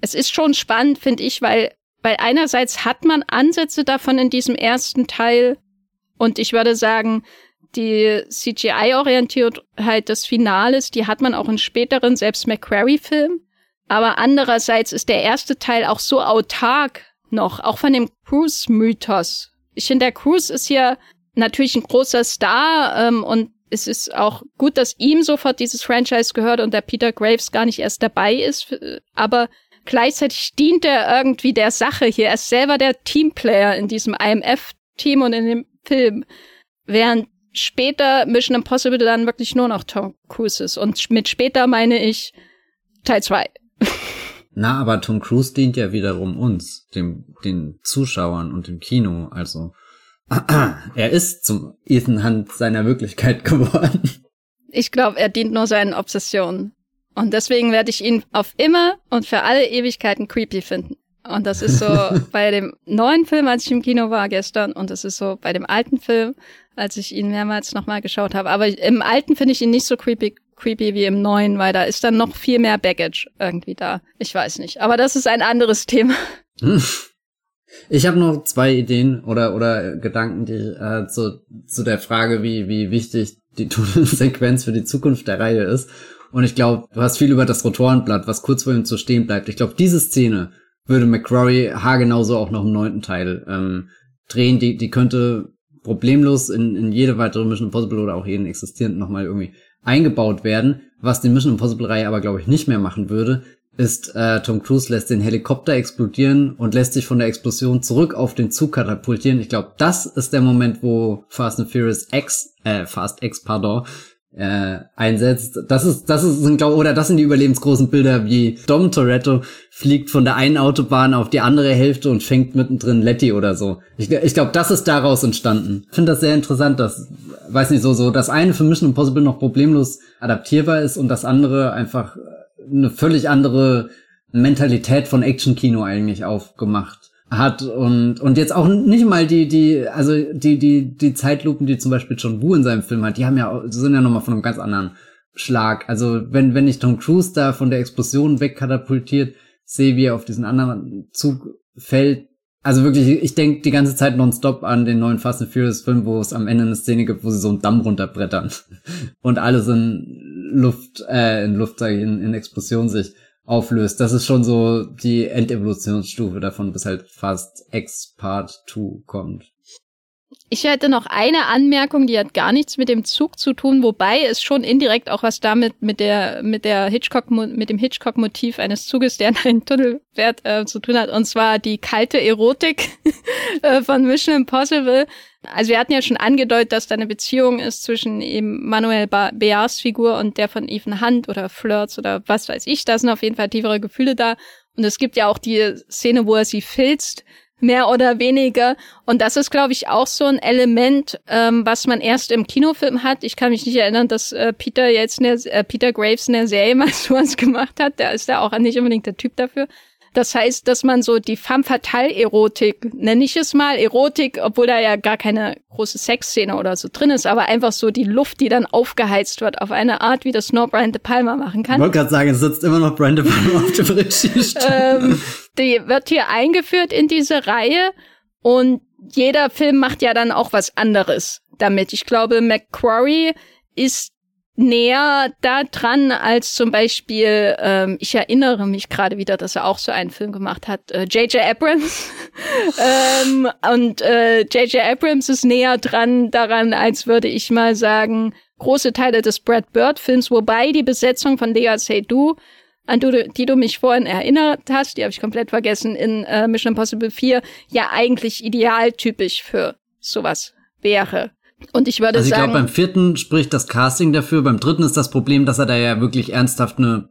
Speaker 2: es ist schon spannend, finde ich, weil, weil einerseits hat man Ansätze davon in diesem ersten Teil. Und ich würde sagen, die CGI-Orientiertheit des Finales, die hat man auch in späteren, selbst McQuarrie-Filmen. Aber andererseits ist der erste Teil auch so autark noch, auch von dem Cruise-Mythos. Ich finde, der Cruise ist ja natürlich ein großer Star ähm, und es ist auch gut, dass ihm sofort dieses Franchise gehört und der Peter Graves gar nicht erst dabei ist, aber gleichzeitig dient er irgendwie der Sache hier. Er ist selber der Teamplayer in diesem IMF-Team und in dem Film. Während später Mission Impossible dann wirklich nur noch Tom Cruise ist. Und mit später meine ich Teil 2.
Speaker 1: Na, aber Tom Cruise dient ja wiederum uns, dem, den Zuschauern und dem Kino. Also er ist zum Ethan Hunt seiner Wirklichkeit geworden.
Speaker 2: Ich glaube, er dient nur seinen Obsessionen. Und deswegen werde ich ihn auf immer und für alle Ewigkeiten creepy finden. Und das ist so bei dem neuen Film, als ich im Kino war gestern, und das ist so bei dem alten Film, als ich ihn mehrmals nochmal geschaut habe. Aber im alten finde ich ihn nicht so creepy, creepy wie im neuen, weil da ist dann noch viel mehr Baggage irgendwie da. Ich weiß nicht. Aber das ist ein anderes Thema.
Speaker 1: Ich habe noch zwei Ideen oder oder Gedanken, die äh, zu, zu der Frage, wie wie wichtig die Tunnelsequenz für die Zukunft der Reihe ist. Und ich glaube, du hast viel über das Rotorenblatt, was kurz vor ihm zu stehen bleibt. Ich glaube, diese Szene würde McCrory haargenauso auch noch im neunten Teil ähm, drehen. Die die könnte problemlos in, in jede weitere Mission Impossible oder auch jeden existierenden nochmal irgendwie eingebaut werden. Was die Mission Impossible Reihe aber glaube ich nicht mehr machen würde, ist, äh, Tom Cruise lässt den Helikopter explodieren und lässt sich von der Explosion zurück auf den Zug katapultieren. Ich glaube, das ist der Moment, wo Fast and Furious X, äh, Fast X, pardon, äh, einsetzt. Das ist, das ist, sind, glaub, oder das sind die überlebensgroßen Bilder, wie Dom Toretto fliegt von der einen Autobahn auf die andere Hälfte und fängt mittendrin Letty oder so. Ich, ich glaube, das ist daraus entstanden. Ich finde das sehr interessant, dass, weiß nicht, so, so, das eine für Mission Impossible noch problemlos adaptierbar ist und das andere einfach eine völlig andere Mentalität von Action-Kino eigentlich aufgemacht hat und und jetzt auch nicht mal die die also die die die Zeitlupen die zum Beispiel John Woo in seinem Film hat die haben ja sind ja noch mal von einem ganz anderen Schlag. Also wenn wenn ich Tom Cruise da von der Explosion wegkatapultiert sehe wie er auf diesen anderen Zug fällt also wirklich ich denke die ganze Zeit nonstop an den neuen Fast and Furious Film wo es am Ende eine Szene gibt wo sie so einen Damm runterbrettern und alle sind Luft, äh, in Luft, sag ich, in, in Explosion sich auflöst. Das ist schon so die Endevolutionsstufe davon, bis halt fast X Part 2 kommt.
Speaker 2: Ich hätte noch eine Anmerkung, die hat gar nichts mit dem Zug zu tun, wobei es schon indirekt auch was damit mit der mit der Hitchcock mit dem Hitchcock Motiv eines Zuges, der in einen Tunnel fährt, äh, zu tun hat und zwar die kalte Erotik äh, von Mission Impossible. Also wir hatten ja schon angedeutet, dass da eine Beziehung ist zwischen eben Manuel Bears Figur und der von Ethan Hunt oder Flirts oder was weiß ich. Da sind auf jeden Fall tiefere Gefühle da. Und es gibt ja auch die Szene, wo er sie filzt mehr oder weniger. Und das ist, glaube ich, auch so ein Element, ähm, was man erst im Kinofilm hat. Ich kann mich nicht erinnern, dass äh, Peter jetzt eine, äh, Peter Graves in der Serie mal sowas gemacht hat. Der ist ja auch nicht unbedingt der Typ dafür. Das heißt, dass man so die femme fatale Erotik, nenne ich es mal, Erotik, obwohl da ja gar keine große Sexszene oder so drin ist, aber einfach so die Luft, die dann aufgeheizt wird, auf eine Art, wie das nur Brian De Palma machen kann. Ich
Speaker 1: wollte gerade sagen, es sitzt immer noch Brian De Palma auf dem
Speaker 2: ähm, die wird hier eingeführt in diese Reihe und jeder Film macht ja dann auch was anderes damit. Ich glaube, McQuarrie ist näher da dran als zum Beispiel, ähm, ich erinnere mich gerade wieder, dass er auch so einen Film gemacht hat, J.J. Äh, Abrams. ähm, und J.J. Äh, Abrams ist näher dran daran, als würde ich mal sagen, große Teile des Brad Bird-Films, wobei die Besetzung von Lea Seydoux an du, die du mich vorhin erinnert hast, die habe ich komplett vergessen, in äh, Mission Impossible 4 ja eigentlich idealtypisch für sowas wäre. Und ich würde
Speaker 1: also ich
Speaker 2: sagen.
Speaker 1: Ich glaube, beim vierten spricht das Casting dafür. Beim dritten ist das Problem, dass er da ja wirklich ernsthaft eine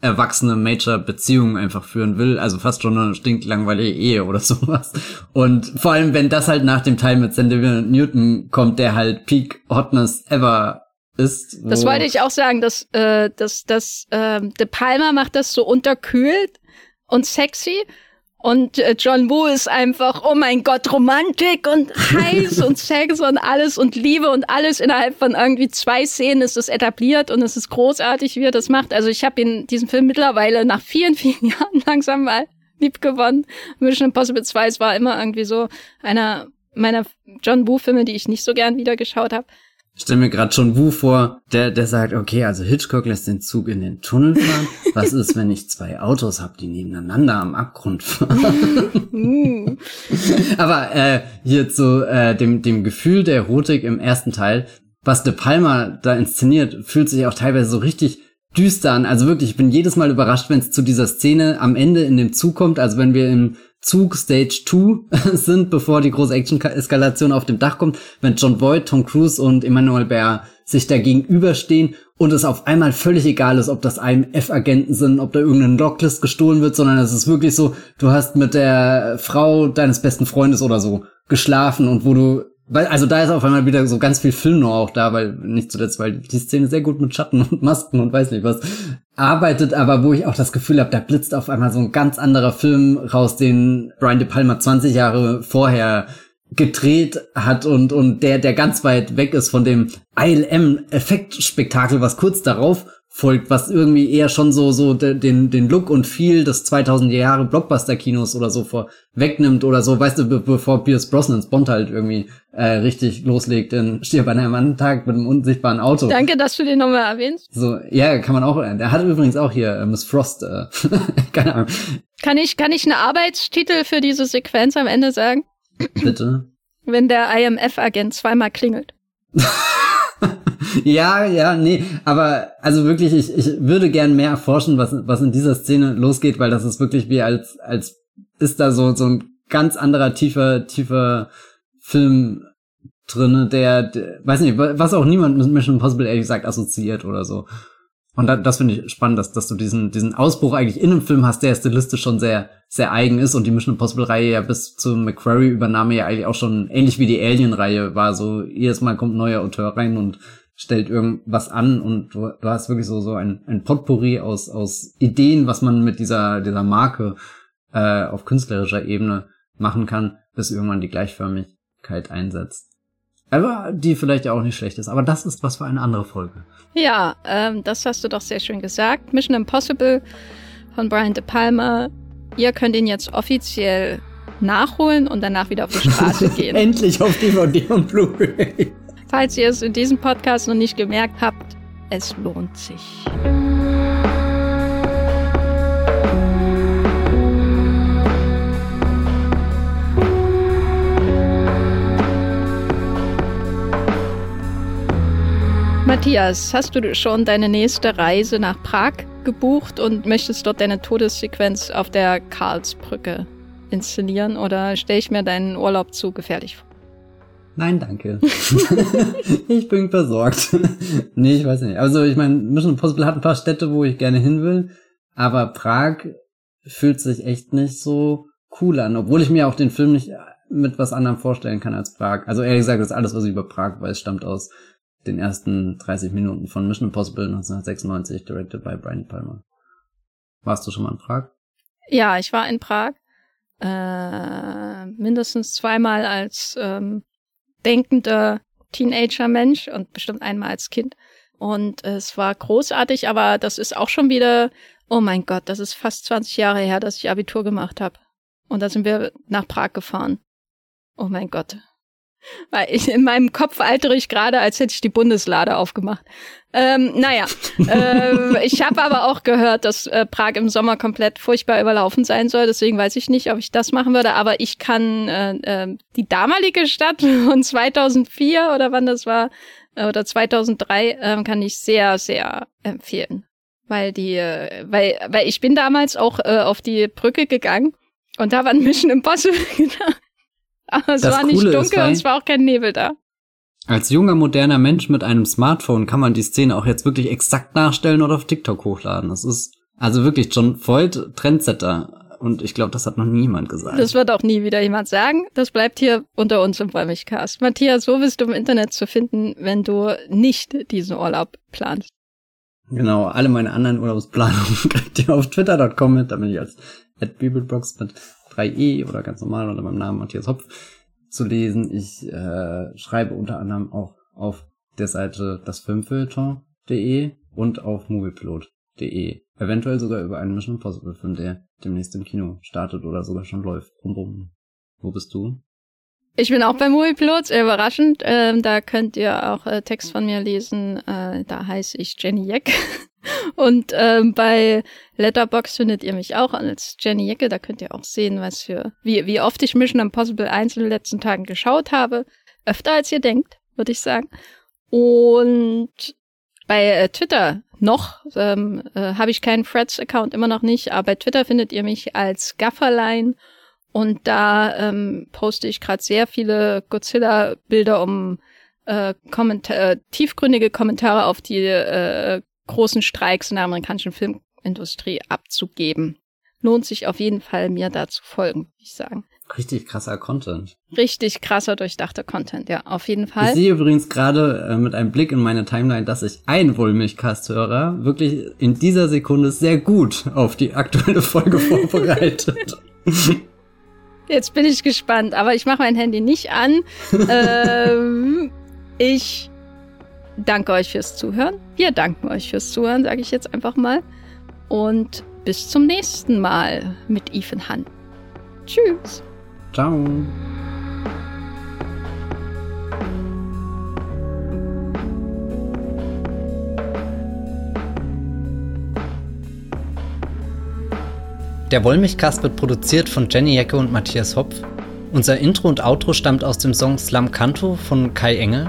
Speaker 1: erwachsene Major-Beziehung einfach führen will. Also fast schon eine stinklangweilige Ehe oder sowas. Und vor allem, wenn das halt nach dem Teil mit Sandy Newton kommt, der halt Peak Hotness ever ist.
Speaker 2: Das wollte ich auch sagen, dass, äh, dass, dass äh, De Palma macht das so unterkühlt und sexy und äh, John Woo ist einfach, oh mein Gott, Romantik und heiß und Sex und alles und Liebe und alles innerhalb von irgendwie zwei Szenen ist es etabliert und es ist großartig, wie er das macht. Also ich habe ihn diesen Film mittlerweile nach vielen, vielen Jahren langsam mal lieb gewonnen. Mission Impossible 2, es war immer irgendwie so einer meiner John Woo-Filme, die ich nicht so gern wieder geschaut habe.
Speaker 1: Ich stelle mir gerade schon Wu vor, der, der sagt, okay, also Hitchcock lässt den Zug in den Tunnel fahren. Was ist, wenn ich zwei Autos habe, die nebeneinander am Abgrund fahren? Aber äh, hier zu äh, dem, dem Gefühl der Erotik im ersten Teil, was De Palma da inszeniert, fühlt sich auch teilweise so richtig düster an. Also wirklich, ich bin jedes Mal überrascht, wenn es zu dieser Szene am Ende in dem Zug kommt. Also wenn wir im Zug Stage 2 sind, bevor die große Action-Eskalation auf dem Dach kommt, wenn John Boyd, Tom Cruise und Emmanuel Bär sich da gegenüberstehen und es auf einmal völlig egal ist, ob das IMF-Agenten sind, ob da irgendein Locklist gestohlen wird, sondern es ist wirklich so, du hast mit der Frau deines besten Freundes oder so geschlafen und wo du weil, also da ist auf einmal wieder so ganz viel Film nur auch da, weil nicht zuletzt, weil die Szene sehr gut mit Schatten und Masken und weiß nicht was arbeitet, aber wo ich auch das Gefühl habe, da blitzt auf einmal so ein ganz anderer Film raus, den Brian De Palma 20 Jahre vorher gedreht hat und und der der ganz weit weg ist von dem ILM Effektspektakel, was kurz darauf folgt, was irgendwie eher schon so so den den Look und Feel des 2000 Jahre Blockbuster Kinos oder so vorwegnimmt oder so, weißt du, be bevor Pierce Brosnans Bond halt irgendwie äh, richtig loslegt in Stirb an einem anderen Tag mit einem unsichtbaren Auto.
Speaker 2: Danke, dass du den nochmal erwähnst.
Speaker 1: So, ja, kann man auch. Der hat übrigens auch hier äh, Miss Frost. Äh, keine Ahnung.
Speaker 2: Kann ich kann ich einen Arbeitstitel für diese Sequenz am Ende sagen?
Speaker 1: Bitte.
Speaker 2: Wenn der IMF-Agent zweimal klingelt.
Speaker 1: ja, ja, nee, aber also wirklich, ich, ich würde gern mehr erforschen, was, was in dieser Szene losgeht, weil das ist wirklich wie als, als ist da so, so ein ganz anderer, tiefer, tiefer Film drinne, der, der, weiß nicht, was auch niemand mit Mission Impossible ehrlich gesagt assoziiert oder so. Und da, das finde ich spannend, dass, dass du diesen, diesen Ausbruch eigentlich in einem Film hast, der stilistisch schon sehr, sehr eigen ist und die Mission Impossible Reihe ja bis zur McQuarrie-Übernahme ja eigentlich auch schon ähnlich wie die Alien-Reihe war. So, jedes Mal kommt ein neuer Autor rein und stellt irgendwas an und du, du hast wirklich so, so ein, ein Potpourri aus, aus Ideen, was man mit dieser, dieser Marke äh, auf künstlerischer Ebene machen kann, bis irgendwann die Gleichförmigkeit einsetzt. Aber die vielleicht auch nicht schlecht ist. Aber das ist was für eine andere Folge.
Speaker 2: Ja, ähm, das hast du doch sehr schön gesagt. Mission Impossible von Brian De Palma. Ihr könnt ihn jetzt offiziell nachholen und danach wieder auf die Straße gehen.
Speaker 1: Endlich auf DVD und Blu-ray.
Speaker 2: Falls ihr es in diesem Podcast noch nicht gemerkt habt, es lohnt sich. Matthias, hast du schon deine nächste Reise nach Prag gebucht und möchtest dort deine Todessequenz auf der Karlsbrücke inszenieren oder stelle ich mir deinen Urlaub zu gefährlich vor?
Speaker 1: Nein, danke. ich bin versorgt. nee, ich weiß nicht. Also ich meine, Mission Impossible hat ein paar Städte, wo ich gerne hin will, aber Prag fühlt sich echt nicht so cool an, obwohl ich mir auch den Film nicht mit was anderem vorstellen kann als Prag. Also ehrlich gesagt, das alles, was ich über Prag weiß, stammt aus den ersten 30 Minuten von Mission Impossible 1996, directed by Brian Palmer. Warst du schon mal in Prag?
Speaker 2: Ja, ich war in Prag. Äh, mindestens zweimal als ähm, denkender Teenager-Mensch und bestimmt einmal als Kind. Und es war großartig, aber das ist auch schon wieder, oh mein Gott, das ist fast 20 Jahre her, dass ich Abitur gemacht habe. Und da sind wir nach Prag gefahren. Oh mein Gott. Weil ich in meinem Kopf altere ich gerade, als hätte ich die Bundeslade aufgemacht. Ähm, naja, äh, ich habe aber auch gehört, dass äh, Prag im Sommer komplett furchtbar überlaufen sein soll. Deswegen weiß ich nicht, ob ich das machen würde. Aber ich kann äh, äh, die damalige Stadt von 2004 oder wann das war äh, oder 2003 äh, kann ich sehr, sehr empfehlen, weil die, äh, weil, weil ich bin damals auch äh, auf die Brücke gegangen und da war ein Mission Impossible. aber es
Speaker 1: Das
Speaker 2: war nicht
Speaker 1: Coole ist,
Speaker 2: dunkel
Speaker 1: weil-
Speaker 2: und es war auch kein Nebel da.
Speaker 1: Als junger, moderner Mensch mit einem Smartphone kann man die Szene auch jetzt wirklich exakt nachstellen oder auf TikTok hochladen. Das ist also wirklich John Voight Trendsetter. Und ich glaube, das hat noch niemand gesagt.
Speaker 2: Das wird auch nie wieder jemand sagen. Das bleibt hier unter uns im Wollmilchcast. Matthias, wo bist du im Internet zu finden, wenn du nicht diesen Urlaub planst?
Speaker 1: Genau, alle meine anderen Urlaubsplanungen kriegt ihr auf twitter.com mit. Da bin ich als @bibelbox mit 3e oder ganz normal unter meinem Namen Matthias Hopf zu lesen. Ich äh, schreibe unter anderem auch auf der Seite dasfilmfilter.de und auf moviepilot.de. Eventuell sogar über einen Mission Impossible Film, der demnächst im Kino startet oder sogar schon läuft. Bum, bum. Wo bist du?
Speaker 2: Ich bin auch bei Moviepilot, sehr überraschend. Ähm, da könnt ihr auch äh, Text von mir lesen. Äh, da heiße ich Jenny Jeck. Und ähm, bei Letterbox findet ihr mich auch als Jenny Jecke. Da könnt ihr auch sehen, was für wie, wie oft ich Mission Impossible 1 in den letzten Tagen geschaut habe. Öfter als ihr denkt, würde ich sagen. Und bei äh, Twitter noch ähm, äh, habe ich keinen Freds-Account, immer noch nicht, aber bei Twitter findet ihr mich als Gafferlein und da ähm, poste ich gerade sehr viele Godzilla-Bilder, um äh, Kommentar äh, tiefgründige Kommentare auf die äh, großen Streiks in der amerikanischen Filmindustrie abzugeben. Lohnt sich auf jeden Fall, mir da zu folgen, würde ich sagen.
Speaker 1: Richtig krasser Content.
Speaker 2: Richtig krasser, durchdachter Content, ja, auf jeden
Speaker 1: Ich
Speaker 2: Fall.
Speaker 1: sehe übrigens gerade äh, mit einem Blick in meine Timeline, dass sich ein Wollmilchcast-Hörer wirklich in dieser Sekunde sehr gut auf die aktuelle Folge vorbereitet.
Speaker 2: Jetzt bin ich gespannt, aber ich mache mein Handy nicht an. ähm, ich danke euch fürs Zuhören. Wir danken euch fürs Zuhören, sage ich jetzt einfach mal. Und bis zum nächsten Mal mit Ethan Hunt. Tschüss.
Speaker 1: Ciao. Der Wollmilchcast wird produziert von Jenny Jecke und Matthias Hopf. Unser Intro und Outro stammt aus dem Song Slam Canto von Kai Engel.